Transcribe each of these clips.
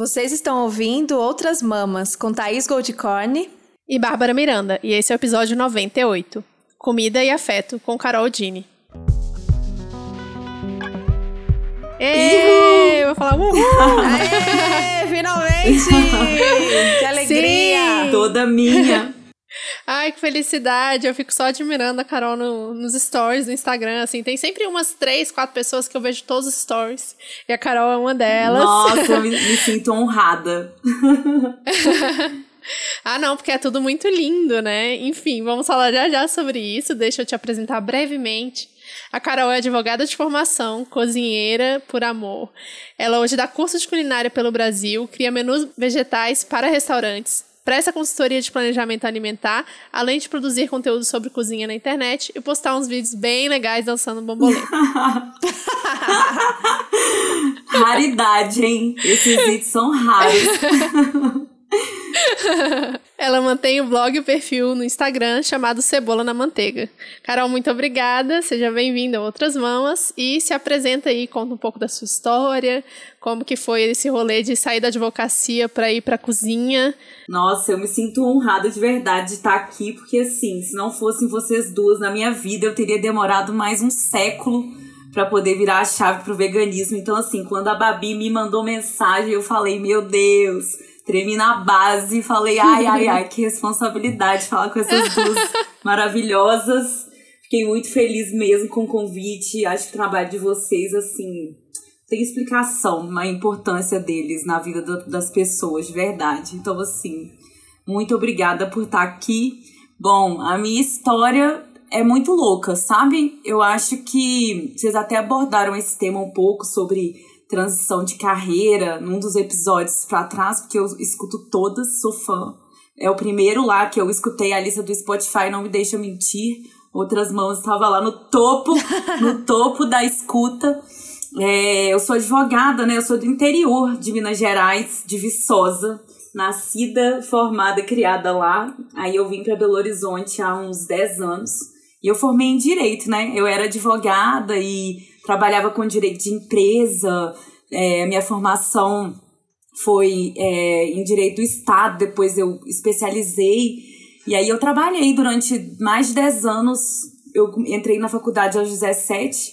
Vocês estão ouvindo Outras Mamas com Thaís Goldcorn e Bárbara Miranda, e esse é o episódio 98, Comida e Afeto, com Carol Dini. Êêê, vou falar uhul! Aê, finalmente! que alegria! Sim. Toda minha. Ai, que felicidade! Eu fico só admirando a Carol no, nos stories do Instagram, assim. Tem sempre umas três, quatro pessoas que eu vejo todos os stories. E a Carol é uma delas. Nossa, eu me, me sinto honrada. ah, não, porque é tudo muito lindo, né? Enfim, vamos falar já já sobre isso. Deixa eu te apresentar brevemente. A Carol é advogada de formação, cozinheira por amor. Ela hoje dá curso de culinária pelo Brasil, cria menus vegetais para restaurantes, presta consultoria de planejamento alimentar, além de produzir conteúdo sobre cozinha na internet e postar uns vídeos bem legais dançando bambolê. Raridade, hein? Esses vídeos são raros. Ela mantém o blog e o perfil no Instagram chamado Cebola na Manteiga. Carol, muito obrigada. Seja bem-vinda a Outras Mamas e se apresenta aí, conta um pouco da sua história, como que foi esse rolê de sair da advocacia para ir para a cozinha. Nossa, eu me sinto honrada de verdade de estar aqui, porque assim, se não fossem vocês duas na minha vida, eu teria demorado mais um século para poder virar a chave pro veganismo. Então assim, quando a Babi me mandou mensagem, eu falei: "Meu Deus, tremi na base e falei, ai, ai, ai, que responsabilidade falar com essas duas maravilhosas. Fiquei muito feliz mesmo com o convite. Acho que o trabalho de vocês, assim, tem explicação a importância deles na vida das pessoas, de verdade. Então, assim, muito obrigada por estar aqui. Bom, a minha história é muito louca, sabe? Eu acho que vocês até abordaram esse tema um pouco sobre transição de carreira num dos episódios para trás, porque eu escuto todas, sou fã. É o primeiro lá que eu escutei a lista do Spotify, não me deixa mentir. Outras mãos estava lá no topo, no topo da escuta. É, eu sou advogada, né? Eu sou do interior de Minas Gerais, de Viçosa. Nascida, formada, criada lá. Aí eu vim para Belo Horizonte há uns 10 anos. E eu formei em direito, né? Eu era advogada e trabalhava com direito de empresa, é, minha formação foi é, em direito do Estado, depois eu especializei. E aí eu trabalhei durante mais de 10 anos. Eu entrei na faculdade aos 17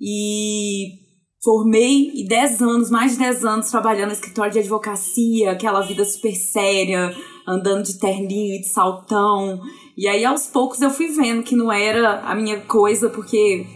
e formei e 10 anos, mais de 10 anos trabalhando no escritório de advocacia, aquela vida super séria, andando de terninho e de saltão. E aí aos poucos eu fui vendo que não era a minha coisa, porque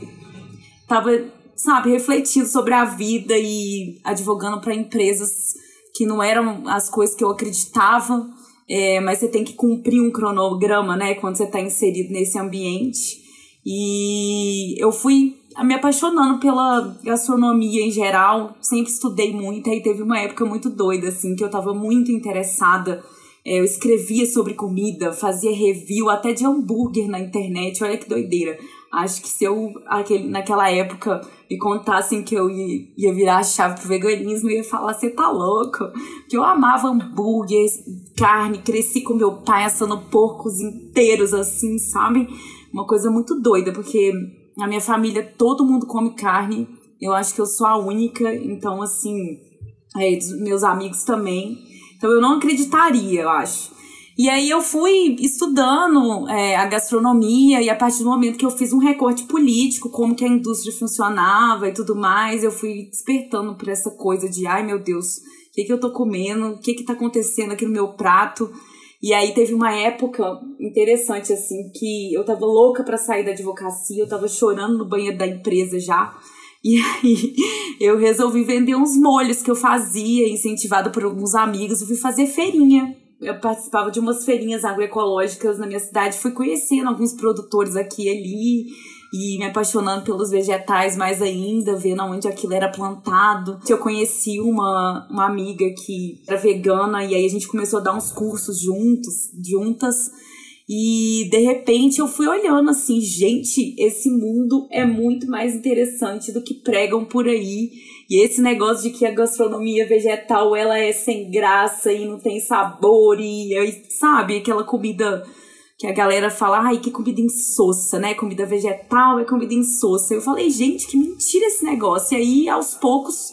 tava, sabe, refletindo sobre a vida e advogando para empresas que não eram as coisas que eu acreditava, é, mas você tem que cumprir um cronograma, né, quando você está inserido nesse ambiente. E eu fui me apaixonando pela gastronomia em geral, sempre estudei muito, aí teve uma época muito doida, assim, que eu estava muito interessada. É, eu escrevia sobre comida, fazia review até de hambúrguer na internet, olha que doideira. Acho que se eu, aquele, naquela época, me contassem que eu ia, ia virar a chave pro veganismo, eu ia falar, você tá louco? Que eu amava hambúrguer, carne, cresci com meu pai assando porcos inteiros, assim, sabe? Uma coisa muito doida, porque na minha família todo mundo come carne, eu acho que eu sou a única, então, assim, é, meus amigos também. Então eu não acreditaria, eu acho. E aí eu fui estudando é, a gastronomia e a partir do momento que eu fiz um recorte político, como que a indústria funcionava e tudo mais, eu fui despertando por essa coisa de, ai meu Deus, o que, que eu tô comendo, o que que tá acontecendo aqui no meu prato. E aí teve uma época interessante, assim, que eu tava louca para sair da advocacia, eu tava chorando no banheiro da empresa já. E aí eu resolvi vender uns molhos que eu fazia, incentivada por alguns amigos, eu fui fazer feirinha eu participava de umas feirinhas agroecológicas na minha cidade, fui conhecendo alguns produtores aqui e ali e me apaixonando pelos vegetais mais ainda, vendo onde aquilo era plantado. Eu conheci uma, uma amiga que era vegana e aí a gente começou a dar uns cursos juntos, juntas. E de repente eu fui olhando assim, gente, esse mundo é muito mais interessante do que pregam por aí. E esse negócio de que a gastronomia vegetal ela é sem graça e não tem sabor e sabe, aquela comida que a galera fala, ai, que comida insossa, né? Comida vegetal é comida insossa. Eu falei, gente, que mentira esse negócio. E aí, aos poucos,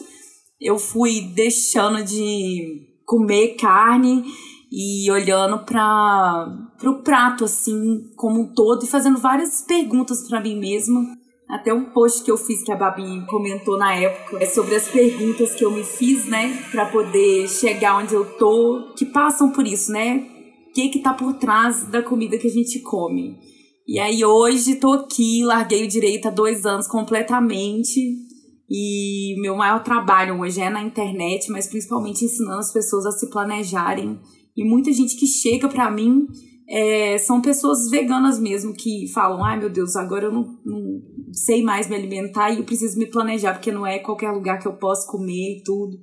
eu fui deixando de comer carne e olhando para o prato assim como um todo e fazendo várias perguntas para mim mesma. Até um post que eu fiz que a Babi comentou na época é sobre as perguntas que eu me fiz, né, para poder chegar onde eu tô, que passam por isso, né? O que que tá por trás da comida que a gente come? E aí hoje tô aqui, larguei o direito há dois anos completamente e meu maior trabalho hoje é na internet, mas principalmente ensinando as pessoas a se planejarem. E muita gente que chega para mim é, são pessoas veganas mesmo que falam: ai meu Deus, agora eu não, não, sei mais me alimentar e eu preciso me planejar, porque não é qualquer lugar que eu posso comer e tudo.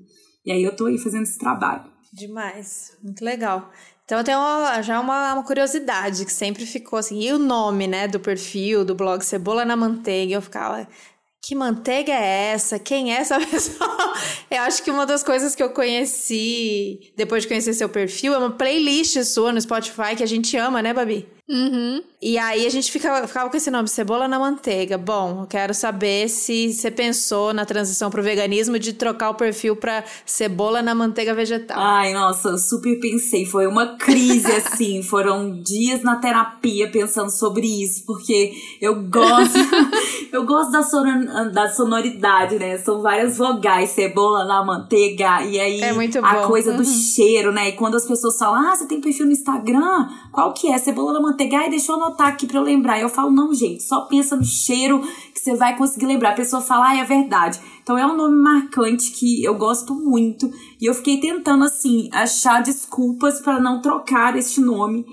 E aí eu tô aí fazendo esse trabalho. Demais, muito legal. Então eu tenho uma, já uma, uma, curiosidade que sempre ficou assim, e o nome, né, do perfil, do blog Cebola na Manteiga, eu ficava, que manteiga é essa? Quem é essa pessoa? eu acho que uma das coisas que eu conheci depois de conhecer seu perfil é uma playlist sua no Spotify que a gente ama, né, Babi? Uhum. E aí a gente ficava, ficava com esse nome, Cebola na Manteiga. Bom, eu quero saber se você pensou na transição pro veganismo de trocar o perfil pra Cebola na Manteiga Vegetal. Ai, nossa, eu super pensei. Foi uma crise, assim. Foram dias na terapia pensando sobre isso, porque eu gosto. eu gosto da, sonor, da sonoridade, né? São várias vogais, cebola na manteiga. E aí é muito a coisa uhum. do cheiro, né? E quando as pessoas falam, ah, você tem perfil no Instagram? Qual que é? Cebola na manteiga manteiga. Ai, deixa eu anotar aqui pra eu lembrar. Eu falo, não, gente, só pensa no cheiro que você vai conseguir lembrar. A pessoa fala, ai, é verdade. Então é um nome marcante que eu gosto muito. E eu fiquei tentando, assim, achar desculpas para não trocar este nome.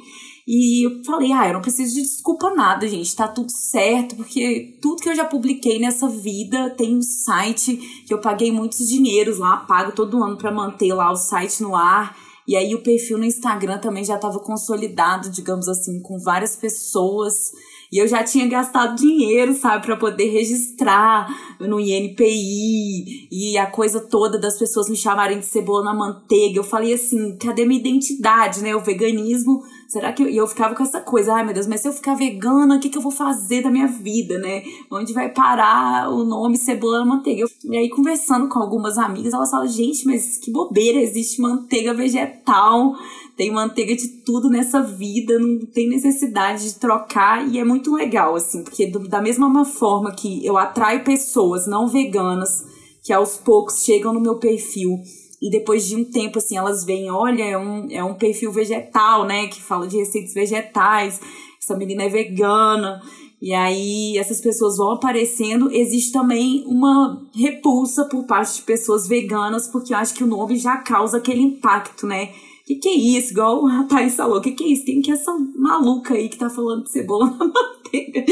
E eu falei, ah, eu não preciso de desculpa nada, gente, tá tudo certo, porque tudo que eu já publiquei nessa vida tem um site que eu paguei muitos dinheiros lá, pago todo ano para manter lá o site no ar. E aí o perfil no Instagram também já estava consolidado, digamos assim, com várias pessoas. E eu já tinha gastado dinheiro, sabe, para poder registrar no INPI e a coisa toda das pessoas me chamarem de cebola na manteiga. Eu falei assim, cadê minha identidade, né? O veganismo será que. Eu, e eu ficava com essa coisa, ai meu Deus, mas se eu ficar vegana, o que, que eu vou fazer da minha vida, né? Onde vai parar o nome cebola na manteiga? E aí, conversando com algumas amigas, elas falam, gente, mas que bobeira, existe manteiga vegetal, tem manteiga de tudo nessa vida, não tem necessidade de trocar, e é muito legal, assim, porque do, da mesma forma que eu atraio pessoas não veganas que aos poucos chegam no meu perfil e depois de um tempo, assim, elas veem, olha, é um, é um perfil vegetal, né? Que fala de receitas vegetais, essa menina é vegana. E aí essas pessoas vão aparecendo. Existe também uma repulsa por parte de pessoas veganas, porque eu acho que o nome já causa aquele impacto, né? O que, que é isso? Igual a Thaís falou, o que, que é isso? Quem que é essa maluca aí que tá falando de cebola na manteiga?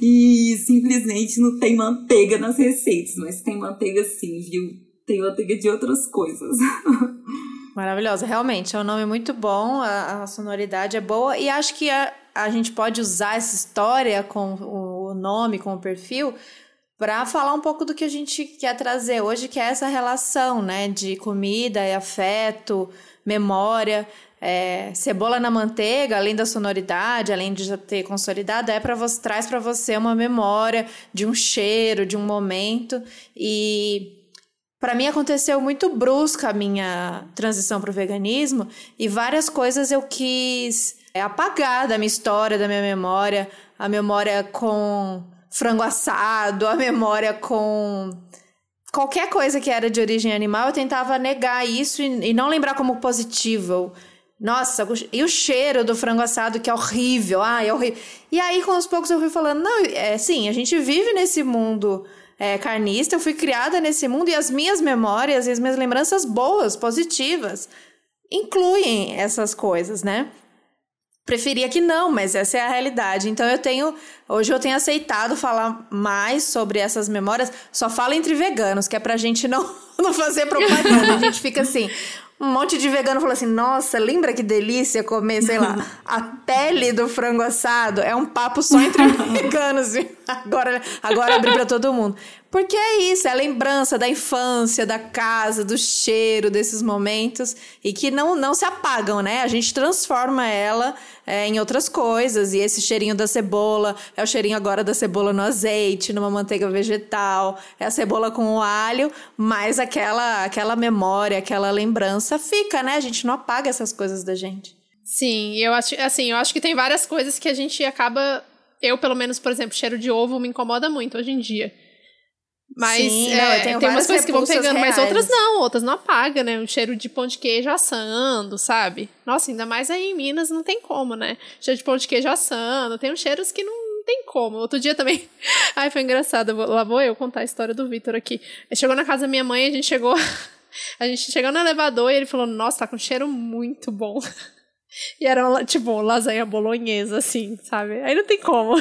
e simplesmente não tem manteiga nas receitas, mas tem manteiga sim, viu? Tem manteiga de outras coisas. Maravilhosa, realmente, é um nome muito bom, a, a sonoridade é boa e acho que a, a gente pode usar essa história com o nome, com o perfil, para falar um pouco do que a gente quer trazer hoje, que é essa relação, né, de comida e afeto, memória. É, cebola na manteiga, além da sonoridade, além de já ter consolidado, é para você traz para você uma memória de um cheiro, de um momento e para mim aconteceu muito brusca a minha transição para o veganismo e várias coisas eu quis é, apagar da minha história, da minha memória, a memória com frango assado, a memória com qualquer coisa que era de origem animal, eu tentava negar isso e, e não lembrar como positivo. Nossa, e o cheiro do frango assado que é horrível, ah, é horrível. E aí, com os poucos, eu fui falando, não, é sim, a gente vive nesse mundo é, carnista, eu fui criada nesse mundo e as minhas memórias e as minhas lembranças boas, positivas, incluem essas coisas, né? Preferia que não, mas essa é a realidade. Então eu tenho. Hoje eu tenho aceitado falar mais sobre essas memórias. Só falo entre veganos, que é pra gente não, não fazer propaganda. A gente fica assim um monte de vegano falou assim: Nossa, lembra que delícia comer, sei lá, a pele do frango assado? É um papo só entre veganos. Agora, agora abri para todo mundo. Porque é isso, é a lembrança da infância, da casa, do cheiro desses momentos e que não, não se apagam, né? A gente transforma ela é, em outras coisas. E esse cheirinho da cebola é o cheirinho agora da cebola no azeite, numa manteiga vegetal, é a cebola com o alho, mas aquela, aquela memória, aquela lembrança fica, né? A gente não apaga essas coisas da gente. Sim, eu acho, assim, eu acho que tem várias coisas que a gente acaba. Eu, pelo menos, por exemplo, cheiro de ovo me incomoda muito hoje em dia. Mas Sim, é, não, tem umas coisas que vão pegando, reais. mas outras não, outras não apaga, né? Um cheiro de pão de queijo assando, sabe? Nossa, ainda mais aí em Minas não tem como, né? Cheiro de pão de queijo assando, tem uns cheiros que não tem como. Outro dia também. Ai, foi engraçado. Lá vou eu contar a história do Vitor aqui. Ele chegou na casa da minha mãe, a gente chegou. a gente chegou no elevador e ele falou: Nossa, tá com um cheiro muito bom. E era, tipo, lasanha bolonhesa, assim, sabe? Aí não tem como.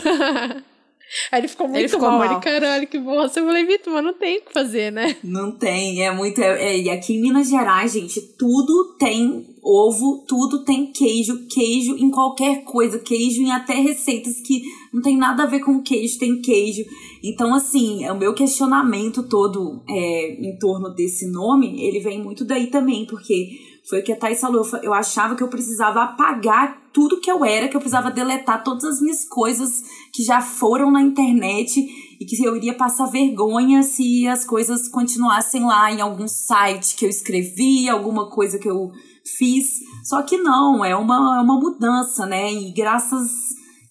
Aí ele ficou muito ele ficou mal. mal. Ele, caralho, que bosta. Eu falei, Vitor, mas não tem o que fazer, né? Não tem, é muito. É, e aqui em Minas Gerais, gente, tudo tem ovo, tudo tem queijo, queijo em qualquer coisa, queijo em até receitas que não tem nada a ver com queijo, tem queijo. Então, assim, o meu questionamento todo é, em torno desse nome, ele vem muito daí também, porque foi o que a Thais falou. Eu achava que eu precisava apagar tudo que eu era, que eu precisava deletar todas as minhas coisas que já foram na internet e que eu iria passar vergonha se as coisas continuassem lá em algum site que eu escrevi, alguma coisa que eu fiz. Só que não, é uma, é uma mudança, né? E graças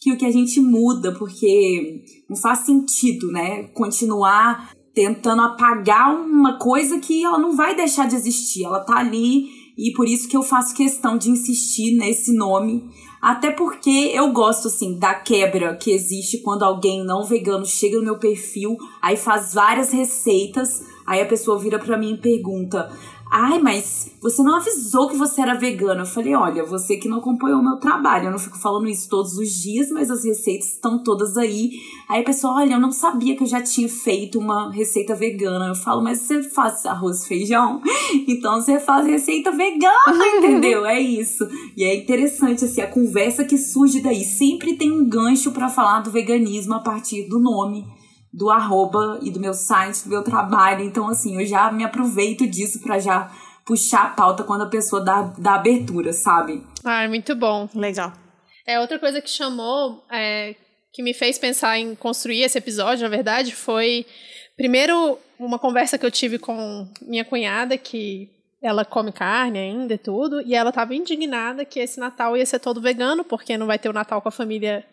que o que a gente muda, porque não faz sentido, né? Continuar tentando apagar uma coisa que ela não vai deixar de existir. Ela tá ali e por isso que eu faço questão de insistir nesse nome. Até porque eu gosto, assim, da quebra que existe quando alguém não vegano chega no meu perfil, aí faz várias receitas, aí a pessoa vira para mim e pergunta: Ai, mas você não avisou que você era vegana. Eu falei, olha, você que não acompanhou o meu trabalho. Eu não fico falando isso todos os dias, mas as receitas estão todas aí. Aí a pessoa, olha, eu não sabia que eu já tinha feito uma receita vegana. Eu falo, mas você faz arroz e feijão? Então você faz receita vegana, entendeu? É isso. E é interessante, assim, a conversa que surge daí. Sempre tem um gancho para falar do veganismo a partir do nome do arroba e do meu site, do meu trabalho. Então, assim, eu já me aproveito disso para já puxar a pauta quando a pessoa dá, dá abertura, sabe? Ah, muito bom. Legal. É, outra coisa que chamou, é, que me fez pensar em construir esse episódio, na verdade, foi primeiro uma conversa que eu tive com minha cunhada, que ela come carne ainda e tudo, e ela estava indignada que esse Natal ia ser todo vegano, porque não vai ter o Natal com a família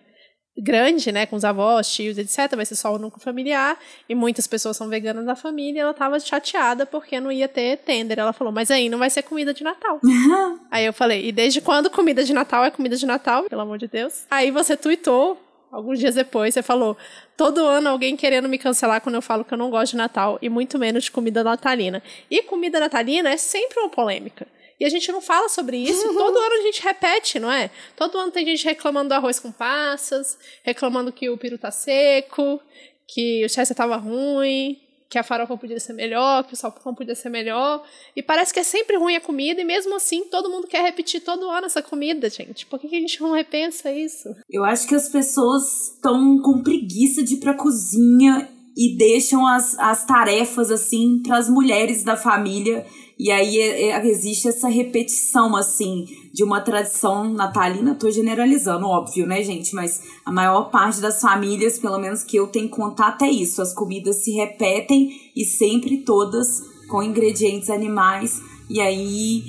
grande, né, com os avós, tios, etc. Vai ser só o núcleo familiar e muitas pessoas são veganas da família. E ela tava chateada porque não ia ter tender. Ela falou, mas aí não vai ser comida de Natal. aí eu falei, e desde quando comida de Natal é comida de Natal? Pelo amor de Deus. Aí você tweetou alguns dias depois, você falou: todo ano alguém querendo me cancelar quando eu falo que eu não gosto de Natal e muito menos de comida natalina. E comida natalina é sempre uma polêmica. E a gente não fala sobre isso. Uhum. Todo ano a gente repete, não é? Todo ano tem gente reclamando do arroz com passas, reclamando que o peru tá seco, que o chester tava ruim, que a farofa podia ser melhor, que o salpicão podia ser melhor. E parece que é sempre ruim a comida, e mesmo assim todo mundo quer repetir todo ano essa comida, gente. Por que, a gente não repensa isso? Eu acho que as pessoas estão com preguiça de ir pra cozinha e deixam as, as tarefas assim para as mulheres da família e aí é, é, existe essa repetição, assim, de uma tradição natalina. Tô generalizando, óbvio, né, gente? Mas a maior parte das famílias, pelo menos que eu tenho contato, é isso. As comidas se repetem e sempre todas com ingredientes animais. E aí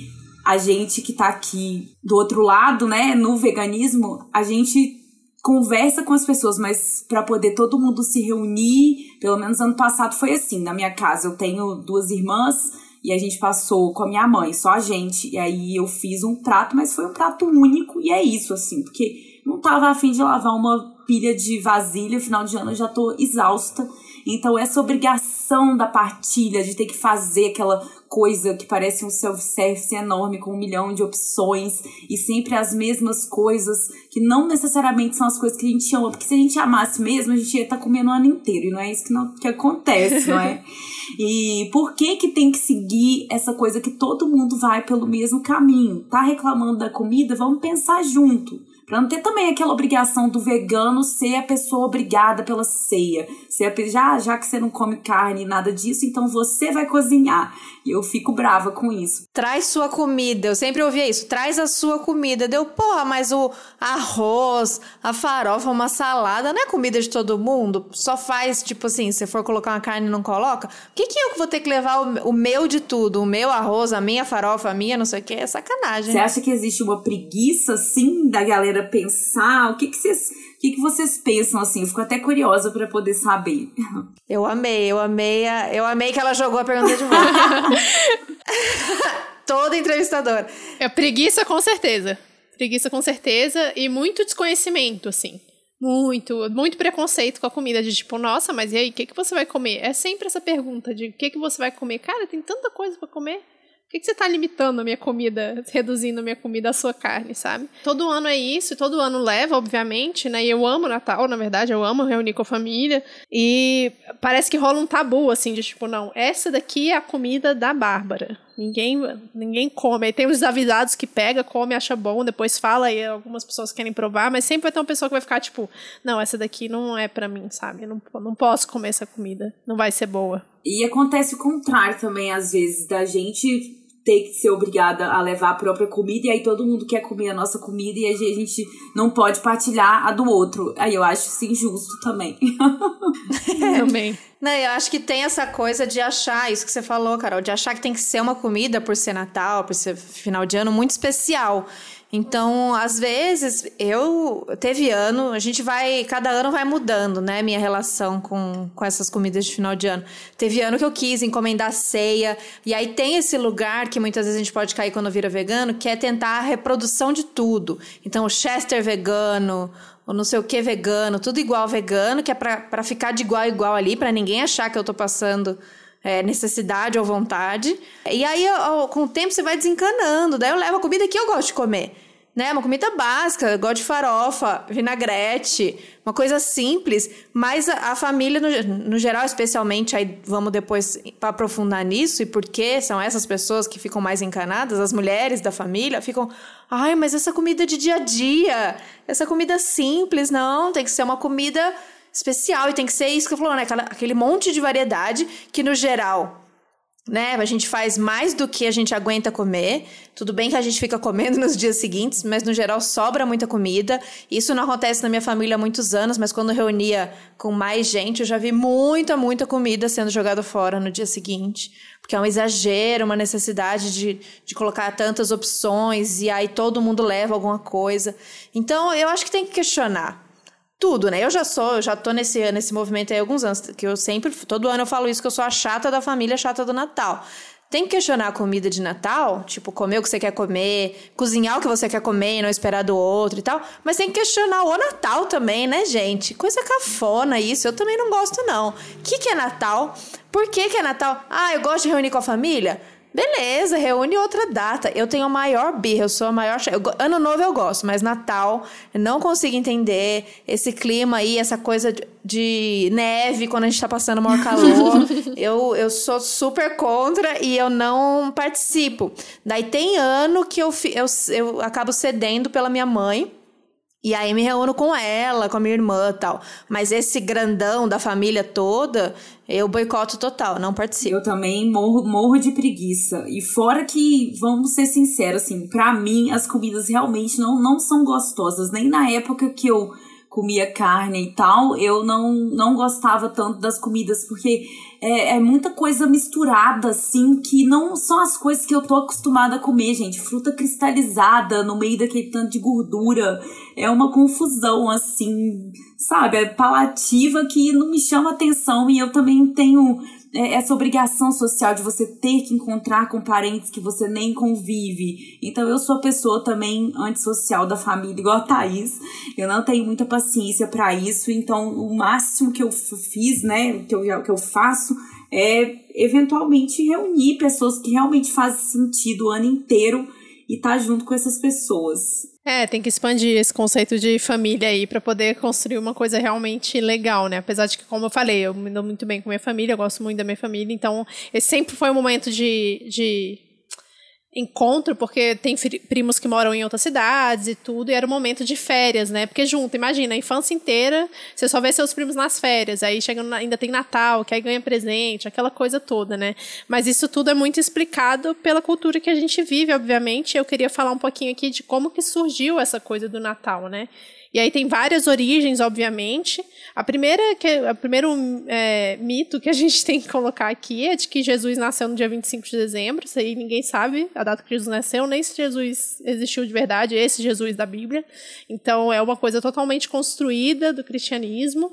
a gente que tá aqui do outro lado, né, no veganismo, a gente conversa com as pessoas, mas para poder todo mundo se reunir, pelo menos ano passado foi assim. Na minha casa eu tenho duas irmãs e a gente passou com a minha mãe, só a gente. E aí eu fiz um prato, mas foi um prato único. E é isso, assim, porque não tava afim de lavar uma pilha de vasilha. Final de ano eu já tô exausta. Então, essa obrigação da partilha, de ter que fazer aquela coisa que parece um self-service enorme com um milhão de opções e sempre as mesmas coisas, que não necessariamente são as coisas que a gente ama, porque se a gente amasse mesmo, a gente ia estar tá comendo o ano inteiro, e não é isso que, não, que acontece, não é? E por que que tem que seguir essa coisa que todo mundo vai pelo mesmo caminho? Tá reclamando da comida? Vamos pensar junto Pra não ter também aquela obrigação do vegano ser a pessoa obrigada pela ceia. Ser a, já, já que você não come carne e nada disso, então você vai cozinhar. E eu fico brava com isso. Traz sua comida. Eu sempre ouvia isso. Traz a sua comida. Deu, porra, mas o arroz, a farofa, uma salada, não é comida de todo mundo? Só faz, tipo assim, se for colocar uma carne não coloca? Por que, que eu vou ter que levar o, o meu de tudo? O meu arroz, a minha farofa, a minha não sei o que? É sacanagem. Você acha que existe uma preguiça, assim, da galera pensar? O que, que vocês. O que, que vocês pensam assim? Eu fico até curiosa para poder saber. Eu amei, eu amei, a, eu amei que ela jogou a pergunta de volta. Toda entrevistadora. É preguiça com certeza. Preguiça com certeza e muito desconhecimento, assim. Muito, muito preconceito com a comida, de tipo, nossa, mas e aí, o que, que você vai comer? É sempre essa pergunta de o que, que você vai comer. Cara, tem tanta coisa para comer que, que você está limitando a minha comida, reduzindo a minha comida à sua carne, sabe? Todo ano é isso, todo ano leva, obviamente, né? E eu amo Natal, na verdade, eu amo reunir com a família. E parece que rola um tabu, assim, de tipo, não, essa daqui é a comida da Bárbara. Ninguém, ninguém come. Aí tem os avisados que pega, come, acha bom, depois fala e algumas pessoas querem provar, mas sempre vai ter uma pessoa que vai ficar tipo, não, essa daqui não é para mim, sabe? Eu não, não posso comer essa comida, não vai ser boa. E acontece o contrário também, às vezes, da gente ter que ser obrigada a levar a própria comida e aí todo mundo quer comer a nossa comida e a gente não pode partilhar a do outro. Aí eu acho isso injusto também. também. Não, eu acho que tem essa coisa de achar, isso que você falou, Carol, de achar que tem que ser uma comida por ser Natal, por ser final de ano muito especial. Então, às vezes, eu teve ano, a gente vai, cada ano vai mudando, né, minha relação com, com essas comidas de final de ano. Teve ano que eu quis encomendar ceia, e aí tem esse lugar que muitas vezes a gente pode cair quando vira vegano, que é tentar a reprodução de tudo. Então, o Chester vegano, ou não sei o que vegano, tudo igual vegano, que é para ficar de igual a igual ali, para ninguém achar que eu tô passando é, necessidade ou vontade. E aí, com o tempo, você vai desencanando. Daí eu levo a comida que eu gosto de comer. Né? Uma comida básica, gosto de farofa, vinagrete, uma coisa simples. Mas a, a família, no, no, geral, especialmente, aí vamos depois aprofundar nisso, e por que são essas pessoas que ficam mais encanadas, as mulheres da família, ficam. Ai, mas essa comida de dia a dia, essa comida simples, não, tem que ser uma comida especial e tem que ser isso que eu falou, né? Aquela, aquele monte de variedade que no geral, né? A gente faz mais do que a gente aguenta comer. Tudo bem que a gente fica comendo nos dias seguintes, mas no geral sobra muita comida. Isso não acontece na minha família há muitos anos, mas quando reunia com mais gente, eu já vi muita, muita comida sendo jogada fora no dia seguinte. Porque é um exagero, uma necessidade de, de colocar tantas opções e aí todo mundo leva alguma coisa. Então, eu acho que tem que questionar tudo, né? Eu já sou, eu já tô nesse, nesse movimento aí há alguns anos, que eu sempre, todo ano eu falo isso, que eu sou a chata da família, chata do Natal. Tem que questionar a comida de Natal, tipo, comer o que você quer comer, cozinhar o que você quer comer e não esperar do outro e tal. Mas tem que questionar o Natal também, né, gente? Coisa cafona isso, eu também não gosto, não. O que, que é Natal? Por que, que é Natal? Ah, eu gosto de reunir com a família? Beleza, reúne outra data. Eu tenho a maior birra, eu sou a maior. Eu, ano novo eu gosto, mas Natal, eu não consigo entender esse clima aí, essa coisa de, neve quando a gente tá passando maior calor. eu, eu sou super contra e eu não participo. Daí tem ano que eu, eu, eu acabo cedendo pela minha mãe e aí me reúno com ela, com a minha irmã tal. Mas esse grandão da família toda, eu boicoto total, não participo. Eu também morro, morro de preguiça. E fora que, vamos ser sinceros, assim, pra mim as comidas realmente não, não são gostosas. Nem na época que eu comia carne e tal, eu não, não gostava tanto das comidas, porque é, é, muita coisa misturada, assim, que não são as coisas que eu tô acostumada a comer, gente. Fruta cristalizada no meio daquele tanto de gordura. É uma confusão, assim, sabe? É palativa que não me chama atenção e eu também tenho essa obrigação social de você ter que encontrar com parentes que você nem convive. Então eu sou a pessoa também antissocial da família, igual a Thaís. Eu não tenho muita paciência para isso, então o máximo que eu fiz, né, que eu, que eu faço é eventualmente reunir pessoas que realmente fazem sentido o ano inteiro e estar tá junto com essas pessoas. É, tem que expandir esse conceito de família aí para poder construir uma coisa realmente legal, né? Apesar de que, como eu falei, eu me dou muito bem com minha família, eu gosto muito da minha família, então esse sempre foi um momento de, de encontro, porque tem primos que moram em outras cidades e tudo, e era um momento de férias, né? Porque junto, imagina, a infância inteira, você só vê seus primos nas férias, aí chega ainda tem Natal, que aí ganha presente, aquela coisa toda, né? Mas isso tudo é muito explicado pela cultura que a gente vive, obviamente. Eu queria falar um pouquinho aqui de como que surgiu essa coisa do Natal, né? E aí tem várias origens, obviamente. A primeira, que, o primeiro é, mito que a gente tem que colocar aqui é de que Jesus nasceu no dia 25 de dezembro. Isso aí ninguém sabe a data que Jesus nasceu, nem se Jesus existiu de verdade, esse Jesus da Bíblia. Então é uma coisa totalmente construída do cristianismo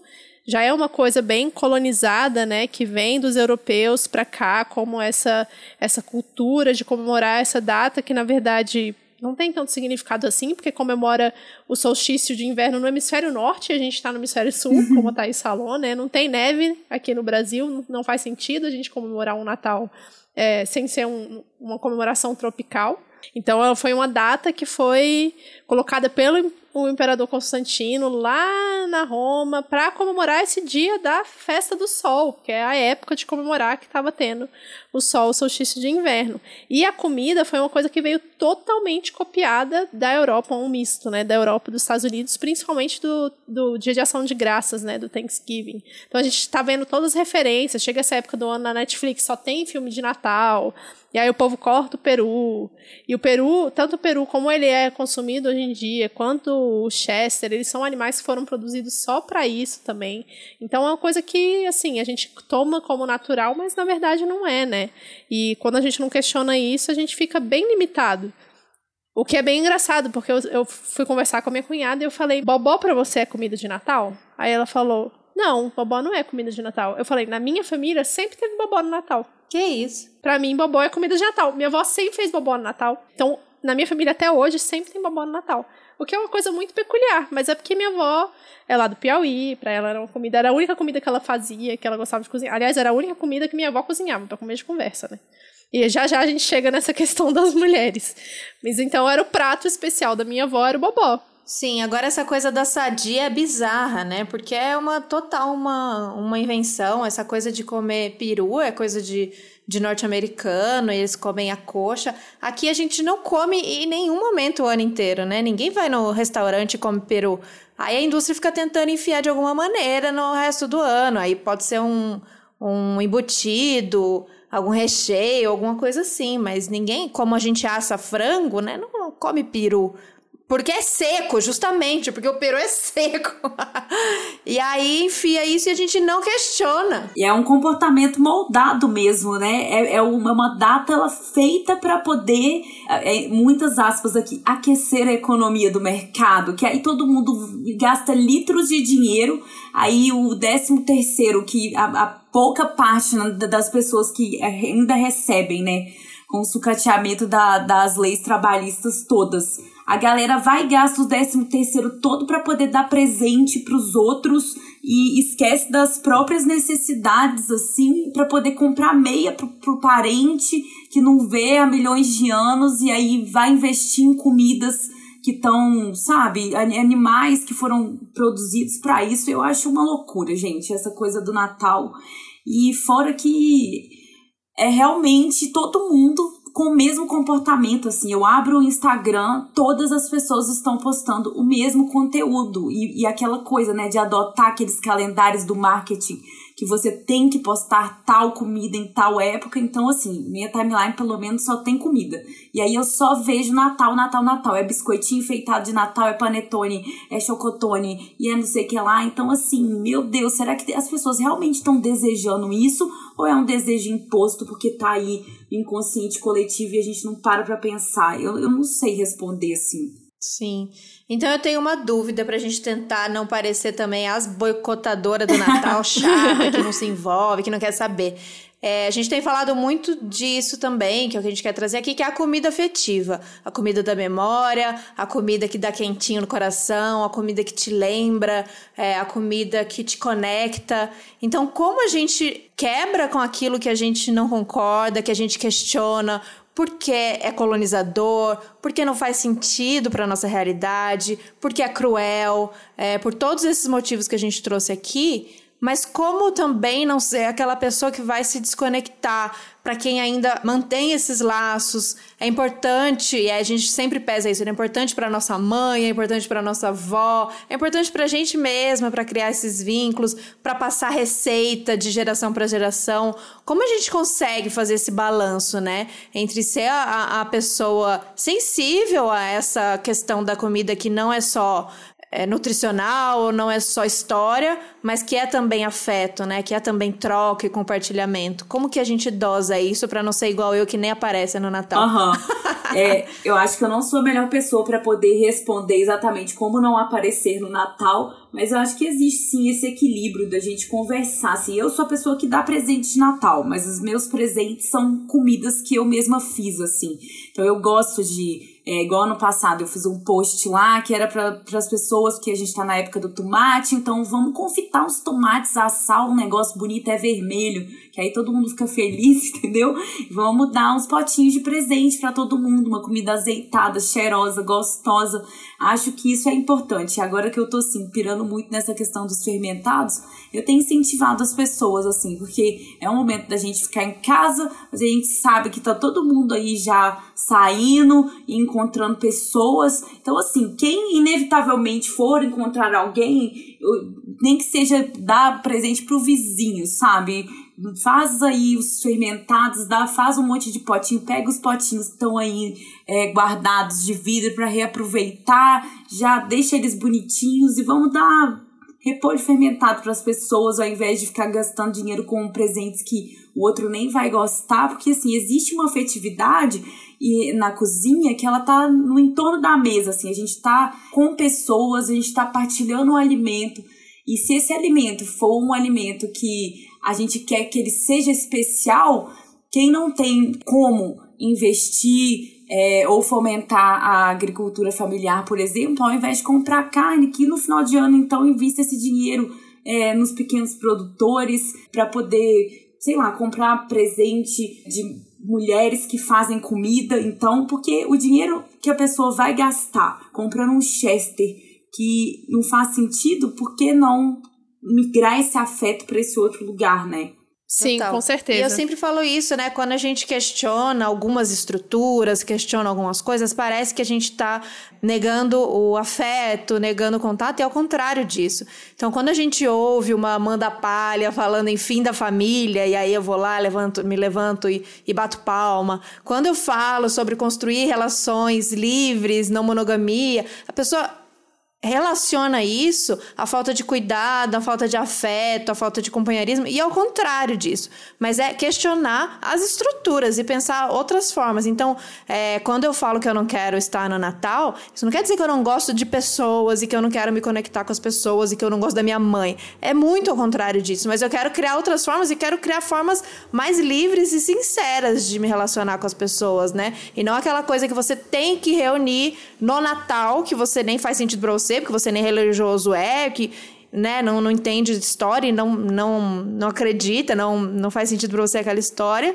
já é uma coisa bem colonizada, né, que vem dos europeus para cá, como essa essa cultura de comemorar essa data que na verdade não tem tanto significado assim, porque comemora o solstício de inverno no hemisfério norte, e a gente está no hemisfério sul, uhum. como a Thaís falou, né? Não tem neve aqui no Brasil, não faz sentido a gente comemorar um Natal é, sem ser um, uma comemoração tropical. Então, foi uma data que foi colocada pelo o imperador Constantino lá na Roma para comemorar esse dia da festa do sol, que é a época de comemorar que estava tendo o sol, o solstício de inverno. E a comida foi uma coisa que veio totalmente copiada da Europa, um misto, né, da Europa dos Estados Unidos, principalmente do, do Dia de Ação de Graças, né, do Thanksgiving. Então a gente está vendo todas as referências, chega essa época do ano na Netflix, só tem filme de Natal, e aí o povo corta o peru. E o peru, tanto o peru como ele é consumido hoje em dia, quanto o chester, eles são animais que foram produzidos só para isso também. Então é uma coisa que, assim, a gente toma como natural, mas na verdade não é, né? E quando a gente não questiona isso, a gente fica bem limitado. O que é bem engraçado, porque eu, eu fui conversar com a minha cunhada e eu falei: Bobó para você é comida de Natal? Aí ela falou: Não, bobó não é comida de Natal. Eu falei: Na minha família sempre teve bobó no Natal. Que isso? Pra mim, bobó é comida de Natal. Minha avó sempre fez bobó no Natal. Então, na minha família até hoje, sempre tem bobó no Natal. O que é uma coisa muito peculiar, mas é porque minha avó é lá do Piauí, pra ela era uma comida, era a única comida que ela fazia, que ela gostava de cozinhar. Aliás, era a única comida que minha avó cozinhava, pra comer de conversa, né? E já já a gente chega nessa questão das mulheres. Mas então era o prato especial da minha avó, era o bobó. Sim, agora essa coisa da sadia é bizarra, né? Porque é uma total uma, uma invenção, essa coisa de comer peru é coisa de, de norte-americano, eles comem a coxa. Aqui a gente não come em nenhum momento o ano inteiro, né? Ninguém vai no restaurante e come peru. Aí a indústria fica tentando enfiar de alguma maneira no resto do ano. Aí pode ser um, um embutido, algum recheio, alguma coisa assim. Mas ninguém, como a gente assa frango, né? Não come peru. Porque é seco, justamente, porque o peru é seco. e aí enfia isso e a gente não questiona. E é um comportamento moldado mesmo, né? É, é uma, uma data feita para poder, é, é, muitas aspas aqui, aquecer a economia do mercado. Que aí todo mundo gasta litros de dinheiro, aí o décimo terceiro, que a, a pouca parte das pessoas que ainda recebem, né? Com o sucateamento da, das leis trabalhistas todas a galera vai e gasta o décimo terceiro todo para poder dar presente para os outros e esquece das próprias necessidades, assim, para poder comprar meia pro, pro parente que não vê há milhões de anos e aí vai investir em comidas que estão, sabe, animais que foram produzidos para isso. Eu acho uma loucura, gente, essa coisa do Natal. E fora que é realmente todo mundo com o mesmo comportamento, assim. Eu abro o Instagram, todas as pessoas estão postando o mesmo conteúdo. E, e aquela coisa, né, de adotar aqueles calendários do marketing que você tem que postar tal comida em tal época. Então, assim, minha timeline pelo menos só tem comida. E aí eu só vejo Natal, Natal, Natal. É biscoitinho enfeitado de Natal, é panetone, é chocotone e é não sei o que lá. Então, assim, meu Deus, será que as pessoas realmente estão desejando isso? Ou é um desejo imposto porque tá aí inconsciente coletivo e a gente não para pra pensar? Eu, eu não sei responder assim. Sim. Então eu tenho uma dúvida pra gente tentar não parecer também as boicotadoras do Natal chata, que não se envolve, que não quer saber. É, a gente tem falado muito disso também, que é o que a gente quer trazer aqui, que é a comida afetiva. A comida da memória, a comida que dá quentinho no coração, a comida que te lembra, é, a comida que te conecta. Então, como a gente quebra com aquilo que a gente não concorda, que a gente questiona, porque é colonizador, porque não faz sentido para nossa realidade, porque é cruel, é, por todos esses motivos que a gente trouxe aqui, mas como também não ser aquela pessoa que vai se desconectar para quem ainda mantém esses laços. É importante, e a gente sempre pesa isso, é importante para nossa mãe, é importante para nossa avó, é importante para a gente mesma para criar esses vínculos, para passar receita de geração para geração. Como a gente consegue fazer esse balanço, né, entre ser a, a pessoa sensível a essa questão da comida que não é só é, nutricional, não é só história, mas que é também afeto, né? Que é também troca e compartilhamento. Como que a gente dosa isso para não ser igual eu que nem aparece no Natal? Uhum. é, eu acho que eu não sou a melhor pessoa para poder responder exatamente como não aparecer no Natal, mas eu acho que existe sim esse equilíbrio da gente conversar. Assim, eu sou a pessoa que dá presente de Natal, mas os meus presentes são comidas que eu mesma fiz, assim. Então eu gosto de é, igual ano passado, eu fiz um post lá que era para as pessoas, que a gente tá na época do tomate, então vamos confitar uns tomates, assar um negócio bonito, é vermelho, que aí todo mundo fica feliz, entendeu? Vamos dar uns potinhos de presente para todo mundo, uma comida azeitada, cheirosa, gostosa. Acho que isso é importante. Agora que eu tô assim, pirando muito nessa questão dos fermentados, eu tenho incentivado as pessoas, assim, porque é um momento da gente ficar em casa, mas a gente sabe que tá todo mundo aí já saindo e encontrando pessoas. Então, assim, quem inevitavelmente for encontrar alguém, nem que seja dar presente pro vizinho, sabe? Faz aí os fermentados, dá, faz um monte de potinho, pega os potinhos que estão aí é, guardados de vidro para reaproveitar, já deixa eles bonitinhos e vamos dar repolho fermentado para as pessoas ao invés de ficar gastando dinheiro com presentes que o outro nem vai gostar, porque assim, existe uma afetividade e na cozinha que ela tá no entorno da mesa, assim, a gente tá com pessoas, a gente tá partilhando um alimento. E se esse alimento for um alimento que a gente quer que ele seja especial, quem não tem como investir é, ou fomentar a agricultura familiar, por exemplo, ao invés de comprar carne, que no final de ano então invista esse dinheiro é, nos pequenos produtores para poder, sei lá, comprar presente de mulheres que fazem comida, então, porque o dinheiro que a pessoa vai gastar comprando um Chester que não faz sentido, por que não migrar esse afeto para esse outro lugar, né? Sim, Total. com certeza. E eu sempre falo isso, né? Quando a gente questiona algumas estruturas, questiona algumas coisas, parece que a gente está negando o afeto, negando o contato, e é ao contrário disso. Então, quando a gente ouve uma Amanda Palha falando em fim da família, e aí eu vou lá, levanto, me levanto e, e bato palma. Quando eu falo sobre construir relações livres, não monogamia, a pessoa relaciona isso à falta de cuidado, à falta de afeto, à falta de companheirismo, e ao contrário disso. Mas é questionar as estruturas e pensar outras formas. Então, é, quando eu falo que eu não quero estar no Natal, isso não quer dizer que eu não gosto de pessoas e que eu não quero me conectar com as pessoas e que eu não gosto da minha mãe. É muito ao contrário disso. Mas eu quero criar outras formas e quero criar formas mais livres e sinceras de me relacionar com as pessoas, né? E não aquela coisa que você tem que reunir no Natal, que você nem faz sentido pra você porque você nem religioso é, que né, não, não entende de história não, não, não acredita, não, não faz sentido para você aquela história.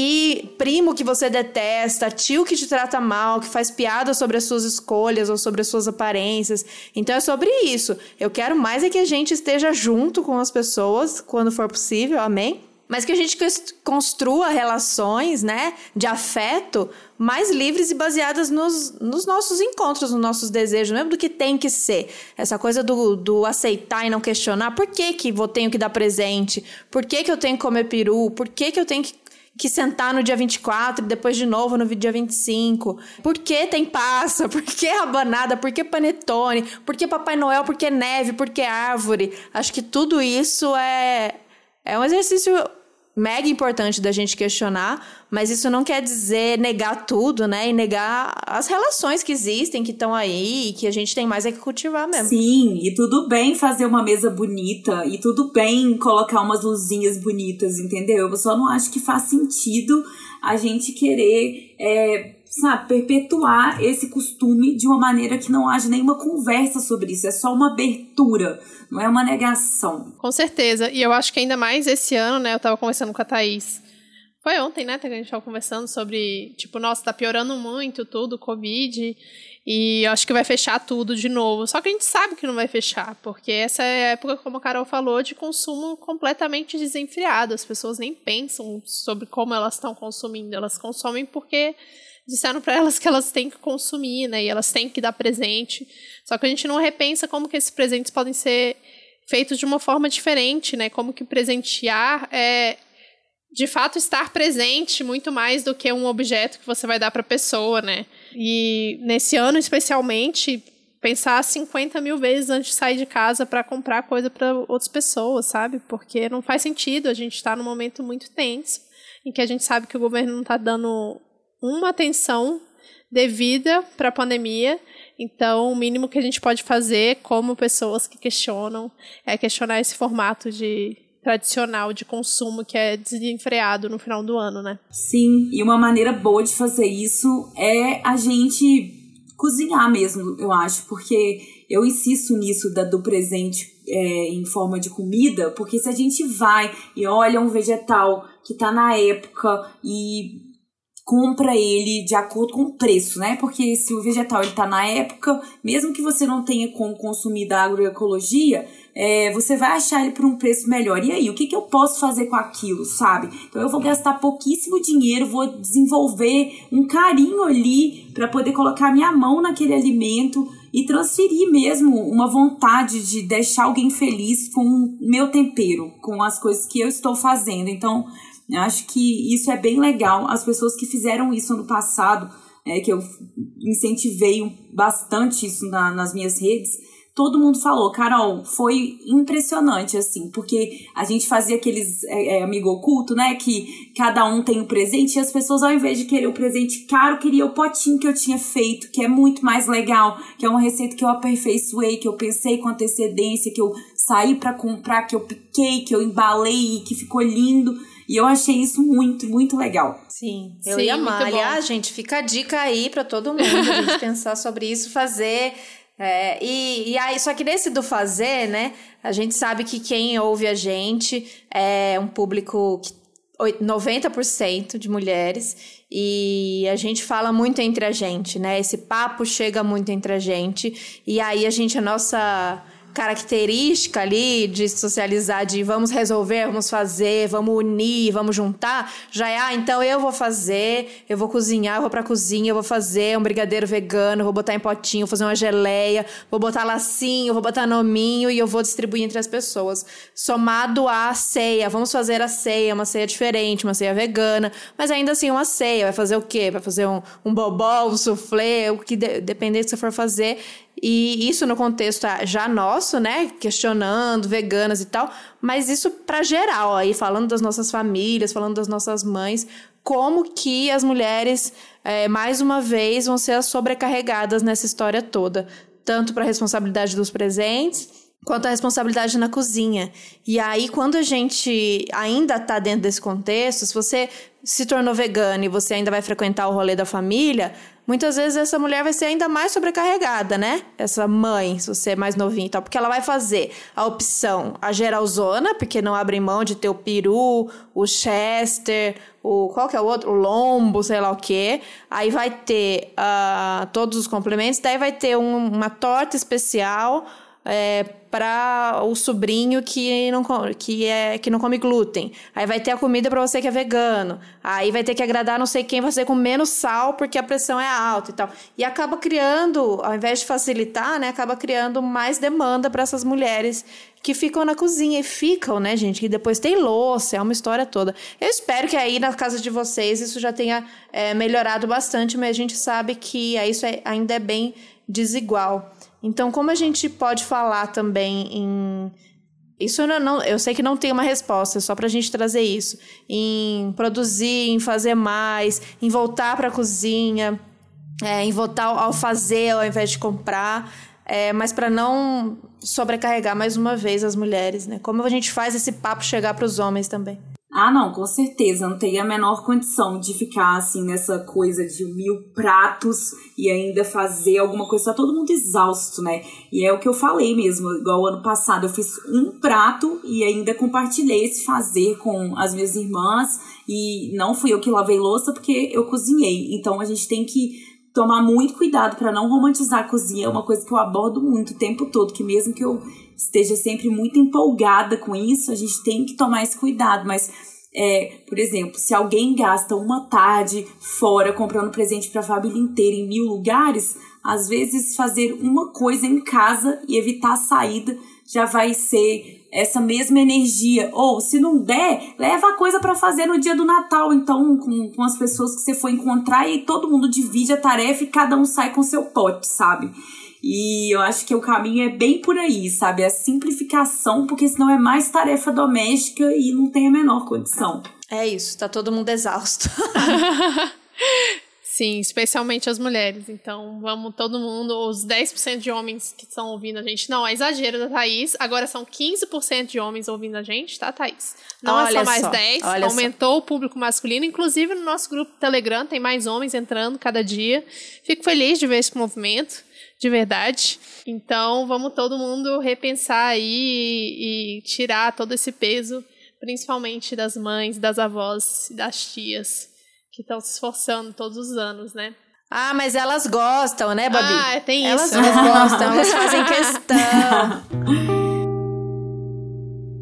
E primo que você detesta, tio que te trata mal, que faz piada sobre as suas escolhas ou sobre as suas aparências. Então é sobre isso. Eu quero mais é que a gente esteja junto com as pessoas quando for possível, amém? Mas que a gente construa relações, né, de afeto mais livres e baseadas nos, nos nossos encontros, nos nossos desejos, mesmo do que tem que ser. Essa coisa do, do aceitar e não questionar. Por que, que eu tenho que dar presente? Por que, que eu tenho que comer peru? Por que, que eu tenho que que sentar no dia 24 e depois de novo no dia 25? Por que tem passa? Por que rabanada? Por que panetone? Por que Papai Noel? Por que neve? Por que árvore? Acho que tudo isso é, é um exercício mega importante da gente questionar, mas isso não quer dizer negar tudo, né? E negar as relações que existem, que estão aí, e que a gente tem mais é que cultivar mesmo. Sim, e tudo bem fazer uma mesa bonita, e tudo bem colocar umas luzinhas bonitas, entendeu? Eu só não acho que faz sentido a gente querer. É, sabe, perpetuar esse costume de uma maneira que não haja nenhuma conversa sobre isso, é só uma abertura não é uma negação. Com certeza. E eu acho que ainda mais esse ano, né? Eu tava conversando com a Thaís Foi ontem, né, que a gente estava conversando sobre, tipo, nossa, tá piorando muito tudo, Covid, e acho que vai fechar tudo de novo. Só que a gente sabe que não vai fechar, porque essa é a época, como a Carol falou, de consumo completamente desenfreado. As pessoas nem pensam sobre como elas estão consumindo, elas consomem porque disseram para elas que elas têm que consumir, né, e elas têm que dar presente. Só que a gente não repensa como que esses presentes podem ser feitos de uma forma diferente, né? Como que presentear é de fato estar presente muito mais do que um objeto que você vai dar para a pessoa, né? E nesse ano especialmente pensar 50 mil vezes antes de sair de casa para comprar coisa para outras pessoas, sabe? Porque não faz sentido. A gente está num momento muito tenso em que a gente sabe que o governo não está dando uma atenção devida para a pandemia. Então, o mínimo que a gente pode fazer, como pessoas que questionam, é questionar esse formato de tradicional de consumo que é desenfreado no final do ano, né? Sim, e uma maneira boa de fazer isso é a gente cozinhar mesmo, eu acho, porque eu insisto nisso da, do presente é, em forma de comida, porque se a gente vai e olha um vegetal que tá na época e compra ele de acordo com o preço, né? Porque se o vegetal ele tá na época, mesmo que você não tenha como consumir da agroecologia, é, você vai achar ele por um preço melhor. E aí, o que, que eu posso fazer com aquilo, sabe? Então eu vou gastar pouquíssimo dinheiro, vou desenvolver um carinho ali para poder colocar minha mão naquele alimento e transferir mesmo uma vontade de deixar alguém feliz com o meu tempero, com as coisas que eu estou fazendo. Então, eu acho que isso é bem legal. As pessoas que fizeram isso ano passado, é, que eu incentivei bastante isso na, nas minhas redes, todo mundo falou, Carol, foi impressionante, assim, porque a gente fazia aqueles é, é, amigo oculto, né? Que cada um tem um presente e as pessoas, ao invés de querer o presente caro, queria o potinho que eu tinha feito, que é muito mais legal, que é uma receita que eu aperfeiçoei, que eu pensei com antecedência, que eu saí para comprar, que eu piquei, que eu embalei e que ficou lindo. E eu achei isso muito, muito legal. Sim, eu Sim, ia amar. Aliás, gente, fica a dica aí para todo mundo, a gente pensar sobre isso, fazer. É, e, e aí, só que nesse do fazer, né? A gente sabe que quem ouve a gente é um público que 90% de mulheres e a gente fala muito entre a gente, né? Esse papo chega muito entre a gente e aí a gente a nossa característica ali de socializar, de vamos resolver, vamos fazer, vamos unir, vamos juntar, já é, ah, então eu vou fazer, eu vou cozinhar, eu vou pra cozinha, eu vou fazer um brigadeiro vegano, vou botar em potinho, vou fazer uma geleia, vou botar lacinho, vou botar nominho e eu vou distribuir entre as pessoas. Somado à ceia, vamos fazer a ceia, uma ceia diferente, uma ceia vegana, mas ainda assim uma ceia, vai fazer o quê? Vai fazer um, um bobó, um soufflé, o que de, depender do que você for fazer, e isso no contexto ah, já nosso, né? Questionando, veganas e tal. Mas isso para geral, aí falando das nossas famílias, falando das nossas mães, como que as mulheres, é, mais uma vez, vão ser sobrecarregadas nessa história toda. Tanto para a responsabilidade dos presentes, quanto a responsabilidade na cozinha. E aí, quando a gente ainda está dentro desse contexto, se você se tornou vegano e você ainda vai frequentar o rolê da família, muitas vezes essa mulher vai ser ainda mais sobrecarregada, né? Essa mãe, se você é mais novinho e tal, porque ela vai fazer a opção, a geralzona, porque não abre mão de ter o peru, o chester, o qual que é o outro? O lombo, sei lá o quê. Aí vai ter uh, todos os complementos, daí vai ter um, uma torta especial é, para o sobrinho que não, que, é, que não come glúten. Aí vai ter a comida para você que é vegano. Aí vai ter que agradar não sei quem você com menos sal porque a pressão é alta e tal. E acaba criando, ao invés de facilitar, né, acaba criando mais demanda para essas mulheres que ficam na cozinha e ficam, né, gente? Que depois tem louça, é uma história toda. Eu espero que aí na casa de vocês isso já tenha é, melhorado bastante, mas a gente sabe que isso é, ainda é bem desigual. Então, como a gente pode falar também em. Isso eu, não, eu sei que não tem uma resposta, é só para a gente trazer isso. Em produzir, em fazer mais, em voltar para a cozinha, é, em voltar ao fazer ao invés de comprar. É, mas para não sobrecarregar mais uma vez as mulheres, né? Como a gente faz esse papo chegar para os homens também? Ah, não, com certeza. Não teria a menor condição de ficar assim nessa coisa de mil pratos e ainda fazer alguma coisa. Tá todo mundo exausto, né? E é o que eu falei mesmo. Igual ano passado, eu fiz um prato e ainda compartilhei esse fazer com as minhas irmãs. E não fui eu que lavei louça porque eu cozinhei. Então a gente tem que tomar muito cuidado para não romantizar a cozinha. É uma coisa que eu abordo muito o tempo todo, que mesmo que eu esteja sempre muito empolgada com isso, a gente tem que tomar esse cuidado. Mas, é, por exemplo, se alguém gasta uma tarde fora comprando presente para a família inteira em mil lugares, às vezes fazer uma coisa em casa e evitar a saída já vai ser essa mesma energia. Ou, se não der, leva a coisa para fazer no dia do Natal, então, com, com as pessoas que você for encontrar e todo mundo divide a tarefa e cada um sai com seu pote, sabe? E eu acho que o caminho é bem por aí, sabe? A simplificação, porque senão é mais tarefa doméstica e não tem a menor condição. É isso, tá todo mundo exausto. Sim, especialmente as mulheres. Então, vamos todo mundo, os 10% de homens que estão ouvindo a gente. Não, é exagero da Thaís. Agora são 15% de homens ouvindo a gente, tá, Thaís? Não olha é só mais só, 10, aumentou só. o público masculino. Inclusive, no nosso grupo Telegram tem mais homens entrando cada dia. Fico feliz de ver esse movimento, de verdade. Então, vamos todo mundo repensar aí e, e tirar todo esse peso, principalmente das mães, das avós e das tias que estão se esforçando todos os anos, né? Ah, mas elas gostam, né, Babi? Ah, tem elas isso. Elas gostam, elas fazem questão.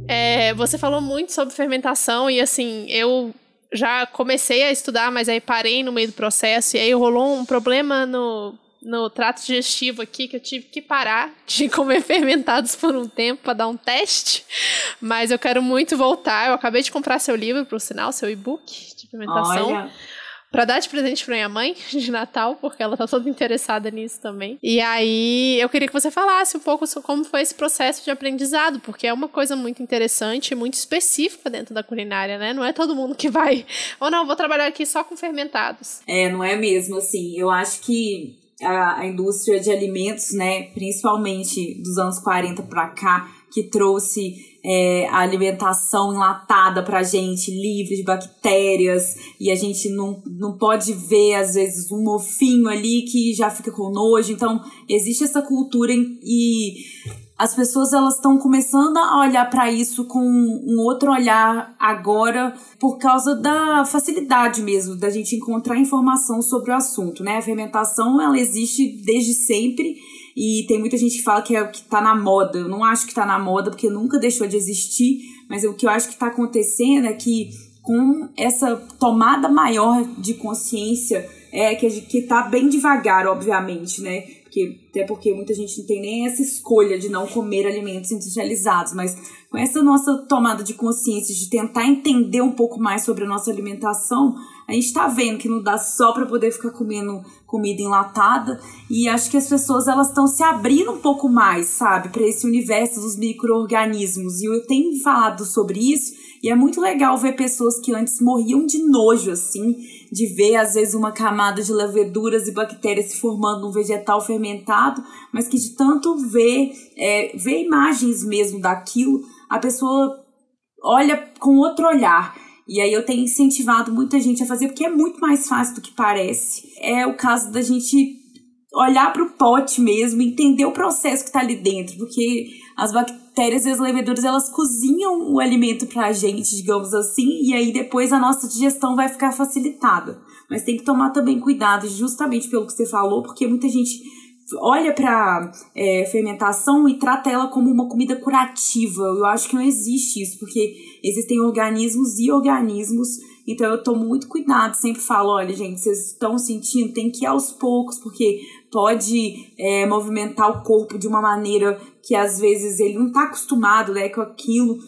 É, você falou muito sobre fermentação e assim, eu já comecei a estudar, mas aí parei no meio do processo e aí rolou um problema no, no trato digestivo aqui que eu tive que parar de comer fermentados por um tempo para dar um teste. Mas eu quero muito voltar. Eu acabei de comprar seu livro, por sinal, seu e-book de fermentação. Pra dar de presente pra minha mãe de Natal, porque ela tá toda interessada nisso também. E aí eu queria que você falasse um pouco sobre como foi esse processo de aprendizado, porque é uma coisa muito interessante e muito específica dentro da culinária, né? Não é todo mundo que vai, ou não, vou trabalhar aqui só com fermentados. É, não é mesmo, assim. Eu acho que a, a indústria de alimentos, né, principalmente dos anos 40 para cá, que trouxe é, a alimentação enlatada pra gente, livre de bactérias, e a gente não, não pode ver, às vezes, um mofinho ali que já fica com nojo. Então, existe essa cultura e as pessoas elas estão começando a olhar para isso com um outro olhar agora por causa da facilidade mesmo da gente encontrar informação sobre o assunto, né? A fermentação ela existe desde sempre e tem muita gente que fala que é o que tá na moda. Eu não acho que tá na moda porque nunca deixou de existir, mas o que eu acho que está acontecendo é que com essa tomada maior de consciência é que a gente, que tá bem devagar, obviamente, né? Porque, até porque muita gente não tem nem essa escolha de não comer alimentos industrializados, mas com essa nossa tomada de consciência de tentar entender um pouco mais sobre a nossa alimentação, a gente está vendo que não dá só para poder ficar comendo comida enlatada e acho que as pessoas elas estão se abrindo um pouco mais, sabe, para esse universo dos micro-organismos. E eu tenho falado sobre isso e é muito legal ver pessoas que antes morriam de nojo, assim, de ver às vezes uma camada de leveduras e bactérias se formando num vegetal fermentado, mas que de tanto ver, é, ver imagens mesmo daquilo, a pessoa olha com outro olhar. E aí eu tenho incentivado muita gente a fazer, porque é muito mais fácil do que parece. É o caso da gente olhar para o pote mesmo, entender o processo que está ali dentro, porque as bactérias e as leveduras elas cozinham o alimento para a gente, digamos assim, e aí depois a nossa digestão vai ficar facilitada. Mas tem que tomar também cuidado, justamente pelo que você falou, porque muita gente olha para é, fermentação e trata ela como uma comida curativa. Eu acho que não existe isso, porque existem organismos e organismos. Então eu tomo muito cuidado, sempre falo, olha, gente, vocês estão sentindo, tem que ir aos poucos, porque pode é, movimentar o corpo de uma maneira que às vezes ele não está acostumado né, com aquilo.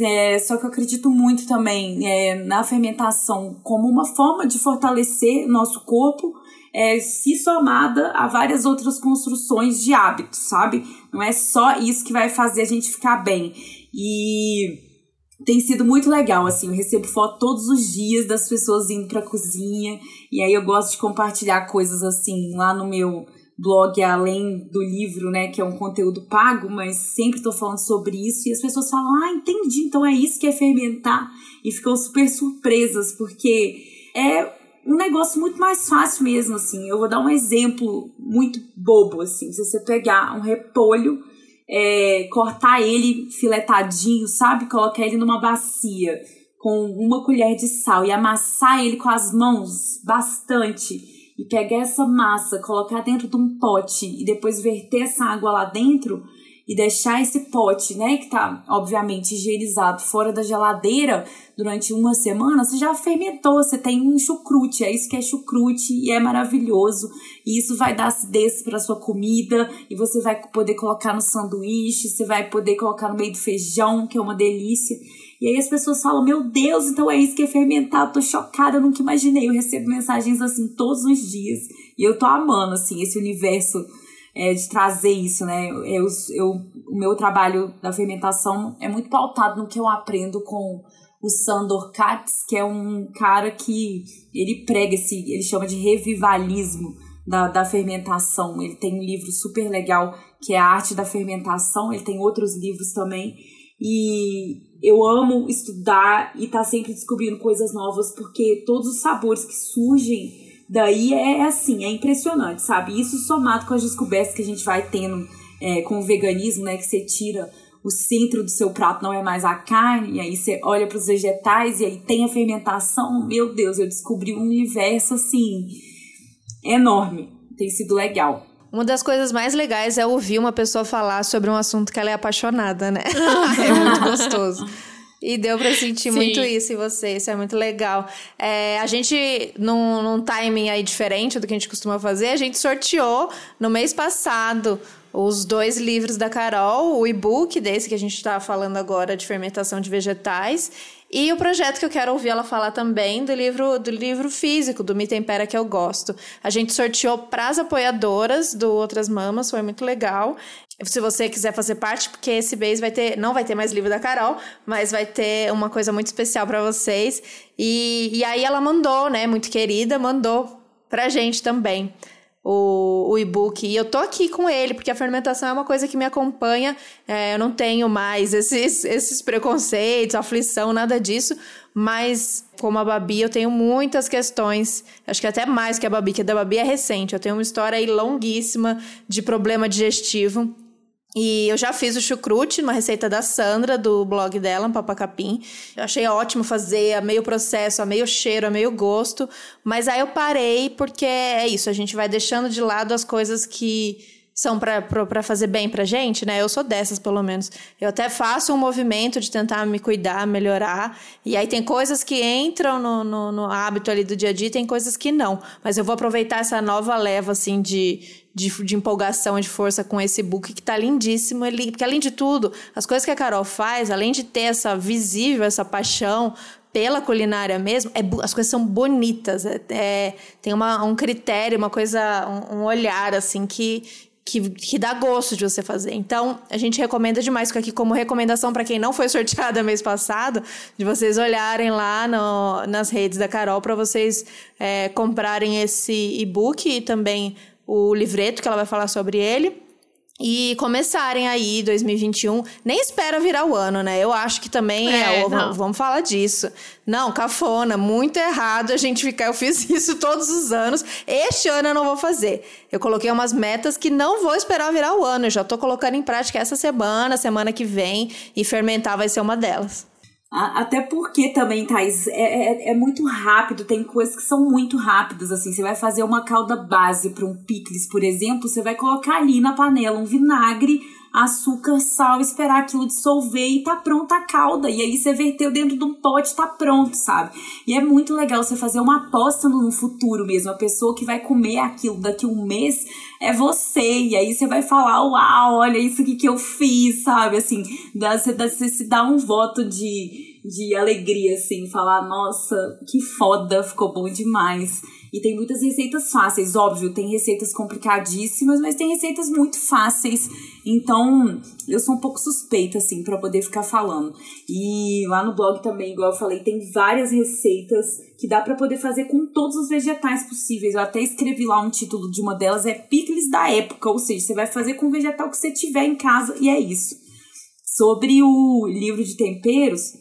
É, só que eu acredito muito também é, na fermentação como uma forma de fortalecer nosso corpo é, se somada a várias outras construções de hábitos, sabe? Não é só isso que vai fazer a gente ficar bem. E tem sido muito legal, assim, eu recebo foto todos os dias das pessoas indo pra cozinha, e aí eu gosto de compartilhar coisas assim lá no meu blog além do livro, né, que é um conteúdo pago, mas sempre estou falando sobre isso e as pessoas falam: "Ah, entendi, então é isso que é fermentar" e ficam super surpresas porque é um negócio muito mais fácil mesmo, assim. Eu vou dar um exemplo muito bobo, assim. Se você pegar um repolho, é, cortar ele filetadinho, sabe? Colocar ele numa bacia com uma colher de sal e amassar ele com as mãos bastante e pegar essa massa, colocar dentro de um pote e depois verter essa água lá dentro e deixar esse pote, né, que tá obviamente higienizado fora da geladeira durante uma semana, você já fermentou, você tem um chucrute, é isso que é chucrute e é maravilhoso. E isso vai dar acidez para sua comida e você vai poder colocar no sanduíche, você vai poder colocar no meio do feijão, que é uma delícia. E aí as pessoas falam: Meu Deus, então é isso que é fermentar. Eu tô chocada, eu nunca imaginei. Eu recebo mensagens assim todos os dias. E eu tô amando, assim, esse universo é, de trazer isso, né? Eu, eu, o meu trabalho da fermentação é muito pautado no que eu aprendo com o Sandor Katz, que é um cara que ele prega esse, ele chama de revivalismo da, da fermentação. Ele tem um livro super legal que é a arte da fermentação. Ele tem outros livros também. E eu amo estudar e estar tá sempre descobrindo coisas novas, porque todos os sabores que surgem daí é, é assim, é impressionante, sabe? Isso somado com as descobertas que a gente vai tendo é, com o veganismo, né? Que você tira o centro do seu prato não é mais a carne, e aí você olha para os vegetais e aí tem a fermentação. Meu Deus, eu descobri um universo assim enorme. Tem sido legal. Uma das coisas mais legais é ouvir uma pessoa falar sobre um assunto que ela é apaixonada, né? é muito gostoso. E deu pra sentir Sim. muito isso em você, isso é muito legal. É, a gente, num, num timing aí diferente do que a gente costuma fazer, a gente sorteou no mês passado os dois livros da Carol, o e-book desse que a gente está falando agora de fermentação de vegetais e o projeto que eu quero ouvir ela falar também do livro do livro físico do Me Tempera que eu gosto. A gente sorteou para as apoiadoras do Outras Mamas, foi muito legal. Se você quiser fazer parte, porque esse mês vai ter, não vai ter mais livro da Carol, mas vai ter uma coisa muito especial para vocês. E, e aí ela mandou, né, muito querida, mandou pra gente também o, o e-book. E eu tô aqui com ele, porque a fermentação é uma coisa que me acompanha. É, eu não tenho mais esses, esses preconceitos, aflição, nada disso. Mas, como a Babi, eu tenho muitas questões. Acho que até mais que a Babi, que a da Babi é recente. Eu tenho uma história aí longuíssima de problema digestivo. E eu já fiz o chucrute, uma receita da Sandra, do blog dela, Papacapim. Eu achei ótimo fazer, a meio processo, a meio cheiro, a meio gosto. Mas aí eu parei porque é isso, a gente vai deixando de lado as coisas que são para fazer bem pra gente, né? Eu sou dessas, pelo menos. Eu até faço um movimento de tentar me cuidar, melhorar. E aí tem coisas que entram no, no, no hábito ali do dia a dia, tem coisas que não. Mas eu vou aproveitar essa nova leva, assim, de, de, de empolgação e de força com esse book que tá lindíssimo. Ele, porque além de tudo, as coisas que a Carol faz, além de ter essa visível, essa paixão pela culinária mesmo, é, as coisas são bonitas. É, é, tem uma, um critério, uma coisa, um, um olhar, assim, que que, que dá gosto de você fazer. Então, a gente recomenda demais, fica aqui como recomendação para quem não foi sorteada mês passado, de vocês olharem lá no, nas redes da Carol para vocês é, comprarem esse e-book e também o livreto que ela vai falar sobre ele e começarem aí 2021. Nem espera virar o ano, né? Eu acho que também é. é vamos falar disso. Não, cafona, muito errado a gente ficar. Eu fiz isso todos os anos. Este ano eu não vou fazer. Eu coloquei umas metas que não vou esperar virar o ano. Eu já tô colocando em prática essa semana, semana que vem, e fermentar vai ser uma delas. Até porque também, Thais, é, é, é, muito rápido, tem coisas que são muito rápidas, assim. Você vai fazer uma calda base para um picles, por exemplo, você vai colocar ali na panela um vinagre, açúcar, sal, esperar aquilo dissolver e tá pronta a calda. E aí você verteu dentro de um pote, tá pronto, sabe? E é muito legal você fazer uma aposta no futuro mesmo. A pessoa que vai comer aquilo daqui um mês é você. E aí você vai falar, uau, olha isso aqui que eu fiz, sabe? Assim, você, você se dá um voto de, de alegria, assim, falar, nossa, que foda, ficou bom demais. E tem muitas receitas fáceis, óbvio, tem receitas complicadíssimas, mas tem receitas muito fáceis. Então, eu sou um pouco suspeita, assim, para poder ficar falando. E lá no blog também, igual eu falei, tem várias receitas que dá para poder fazer com todos os vegetais possíveis. Eu até escrevi lá um título de uma delas, é picles da época, ou seja, você vai fazer com o vegetal que você tiver em casa e é isso. Sobre o livro de temperos,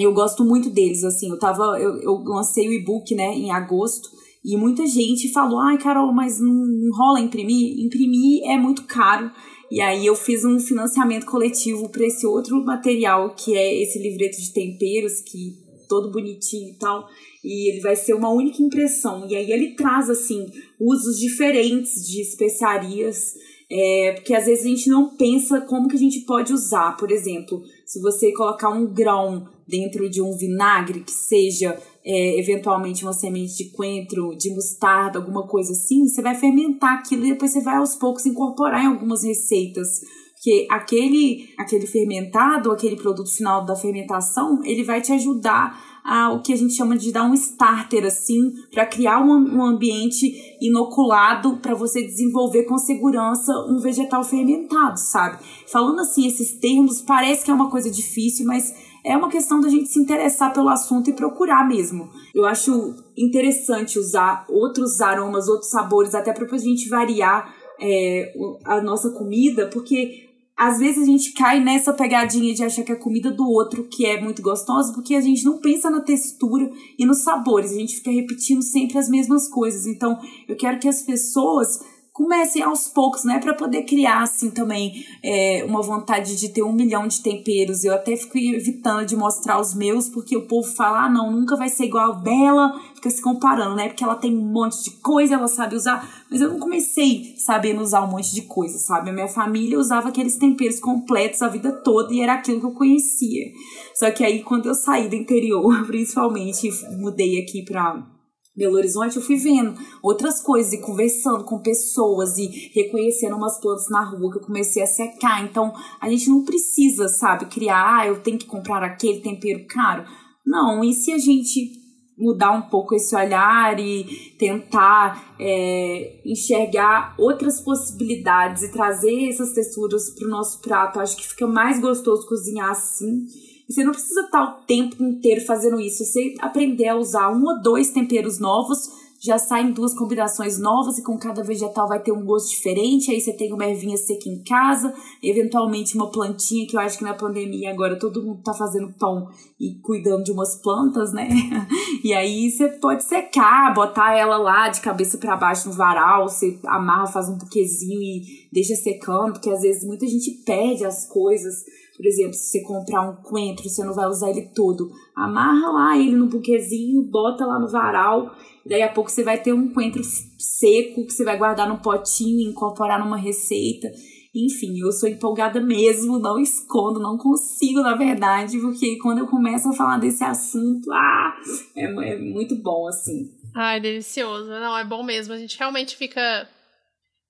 eu gosto muito deles, assim, eu tava, eu, eu lancei o e-book, né, em agosto, e muita gente falou, ai, Carol, mas não, rola imprimir? Imprimir é muito caro, e aí eu fiz um financiamento coletivo para esse outro material, que é esse livreto de temperos, que todo bonitinho e tal, e ele vai ser uma única impressão, e aí ele traz, assim, usos diferentes de especiarias, é, porque às vezes a gente não pensa como que a gente pode usar, por exemplo, se você colocar um grão dentro de um vinagre que seja é, eventualmente uma semente de coentro, de mostarda, alguma coisa assim, você vai fermentar aquilo e depois você vai aos poucos incorporar em algumas receitas. Porque aquele, aquele fermentado, aquele produto final da fermentação, ele vai te ajudar a, o que a gente chama de dar um starter, assim, para criar um, um ambiente inoculado para você desenvolver com segurança um vegetal fermentado, sabe? Falando assim, esses termos, parece que é uma coisa difícil, mas é uma questão da gente se interessar pelo assunto e procurar mesmo. Eu acho interessante usar outros aromas, outros sabores, até para a gente variar é, a nossa comida, porque às vezes a gente cai nessa pegadinha de achar que a comida do outro que é muito gostosa, porque a gente não pensa na textura e nos sabores, a gente fica repetindo sempre as mesmas coisas. Então, eu quero que as pessoas comecem aos poucos, né, para poder criar assim também é, uma vontade de ter um milhão de temperos. Eu até fico evitando de mostrar os meus, porque o povo fala, ah, não, nunca vai ser igual a dela, fica se comparando, né, porque ela tem um monte de coisa, ela sabe usar, mas eu não comecei sabendo usar um monte de coisa, sabe? A minha família usava aqueles temperos completos a vida toda e era aquilo que eu conhecia. Só que aí quando eu saí do interior, principalmente, mudei aqui para Belo Horizonte, eu fui vendo outras coisas e conversando com pessoas e reconhecendo umas plantas na rua que eu comecei a secar. Então, a gente não precisa, sabe, criar, ah, eu tenho que comprar aquele tempero caro. Não, e se a gente mudar um pouco esse olhar e tentar é, enxergar outras possibilidades e trazer essas texturas para o nosso prato, acho que fica mais gostoso cozinhar assim e você não precisa estar o tempo inteiro fazendo isso. Você aprender a usar um ou dois temperos novos, já saem duas combinações novas e com cada vegetal vai ter um gosto diferente. Aí você tem uma ervinha seca em casa, eventualmente uma plantinha, que eu acho que na pandemia agora todo mundo tá fazendo pão e cuidando de umas plantas, né? E aí você pode secar, botar ela lá de cabeça para baixo no varal, você amarra, faz um buquezinho e deixa secando, porque às vezes muita gente perde as coisas por exemplo, se você comprar um coentro, você não vai usar ele todo. Amarra lá ele no buquezinho, bota lá no varal. Daí a pouco você vai ter um coentro seco que você vai guardar num potinho e incorporar numa receita. Enfim, eu sou empolgada mesmo, não escondo, não consigo, na verdade, porque quando eu começo a falar desse assunto, ah, é, é muito bom, assim. Ai, delicioso. Não, é bom mesmo. A gente realmente fica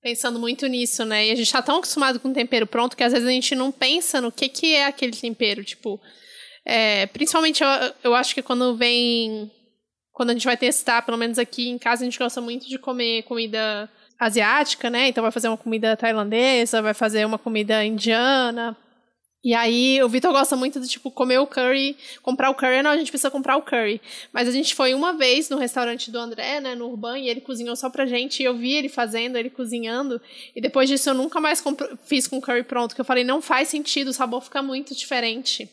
pensando muito nisso, né? E a gente tá tão acostumado com tempero pronto que às vezes a gente não pensa no que, que é aquele tempero. Tipo, é, principalmente eu, eu acho que quando vem. Quando a gente vai testar, pelo menos aqui em casa, a gente gosta muito de comer comida asiática, né? Então vai fazer uma comida tailandesa, vai fazer uma comida indiana. E aí, o Vitor gosta muito de, tipo, comer o curry, comprar o curry. Não, a gente precisa comprar o curry. Mas a gente foi uma vez no restaurante do André, né, no Urban, e ele cozinhou só pra gente. E eu vi ele fazendo, ele cozinhando. E depois disso, eu nunca mais fiz com curry pronto, que eu falei, não faz sentido, o sabor fica muito diferente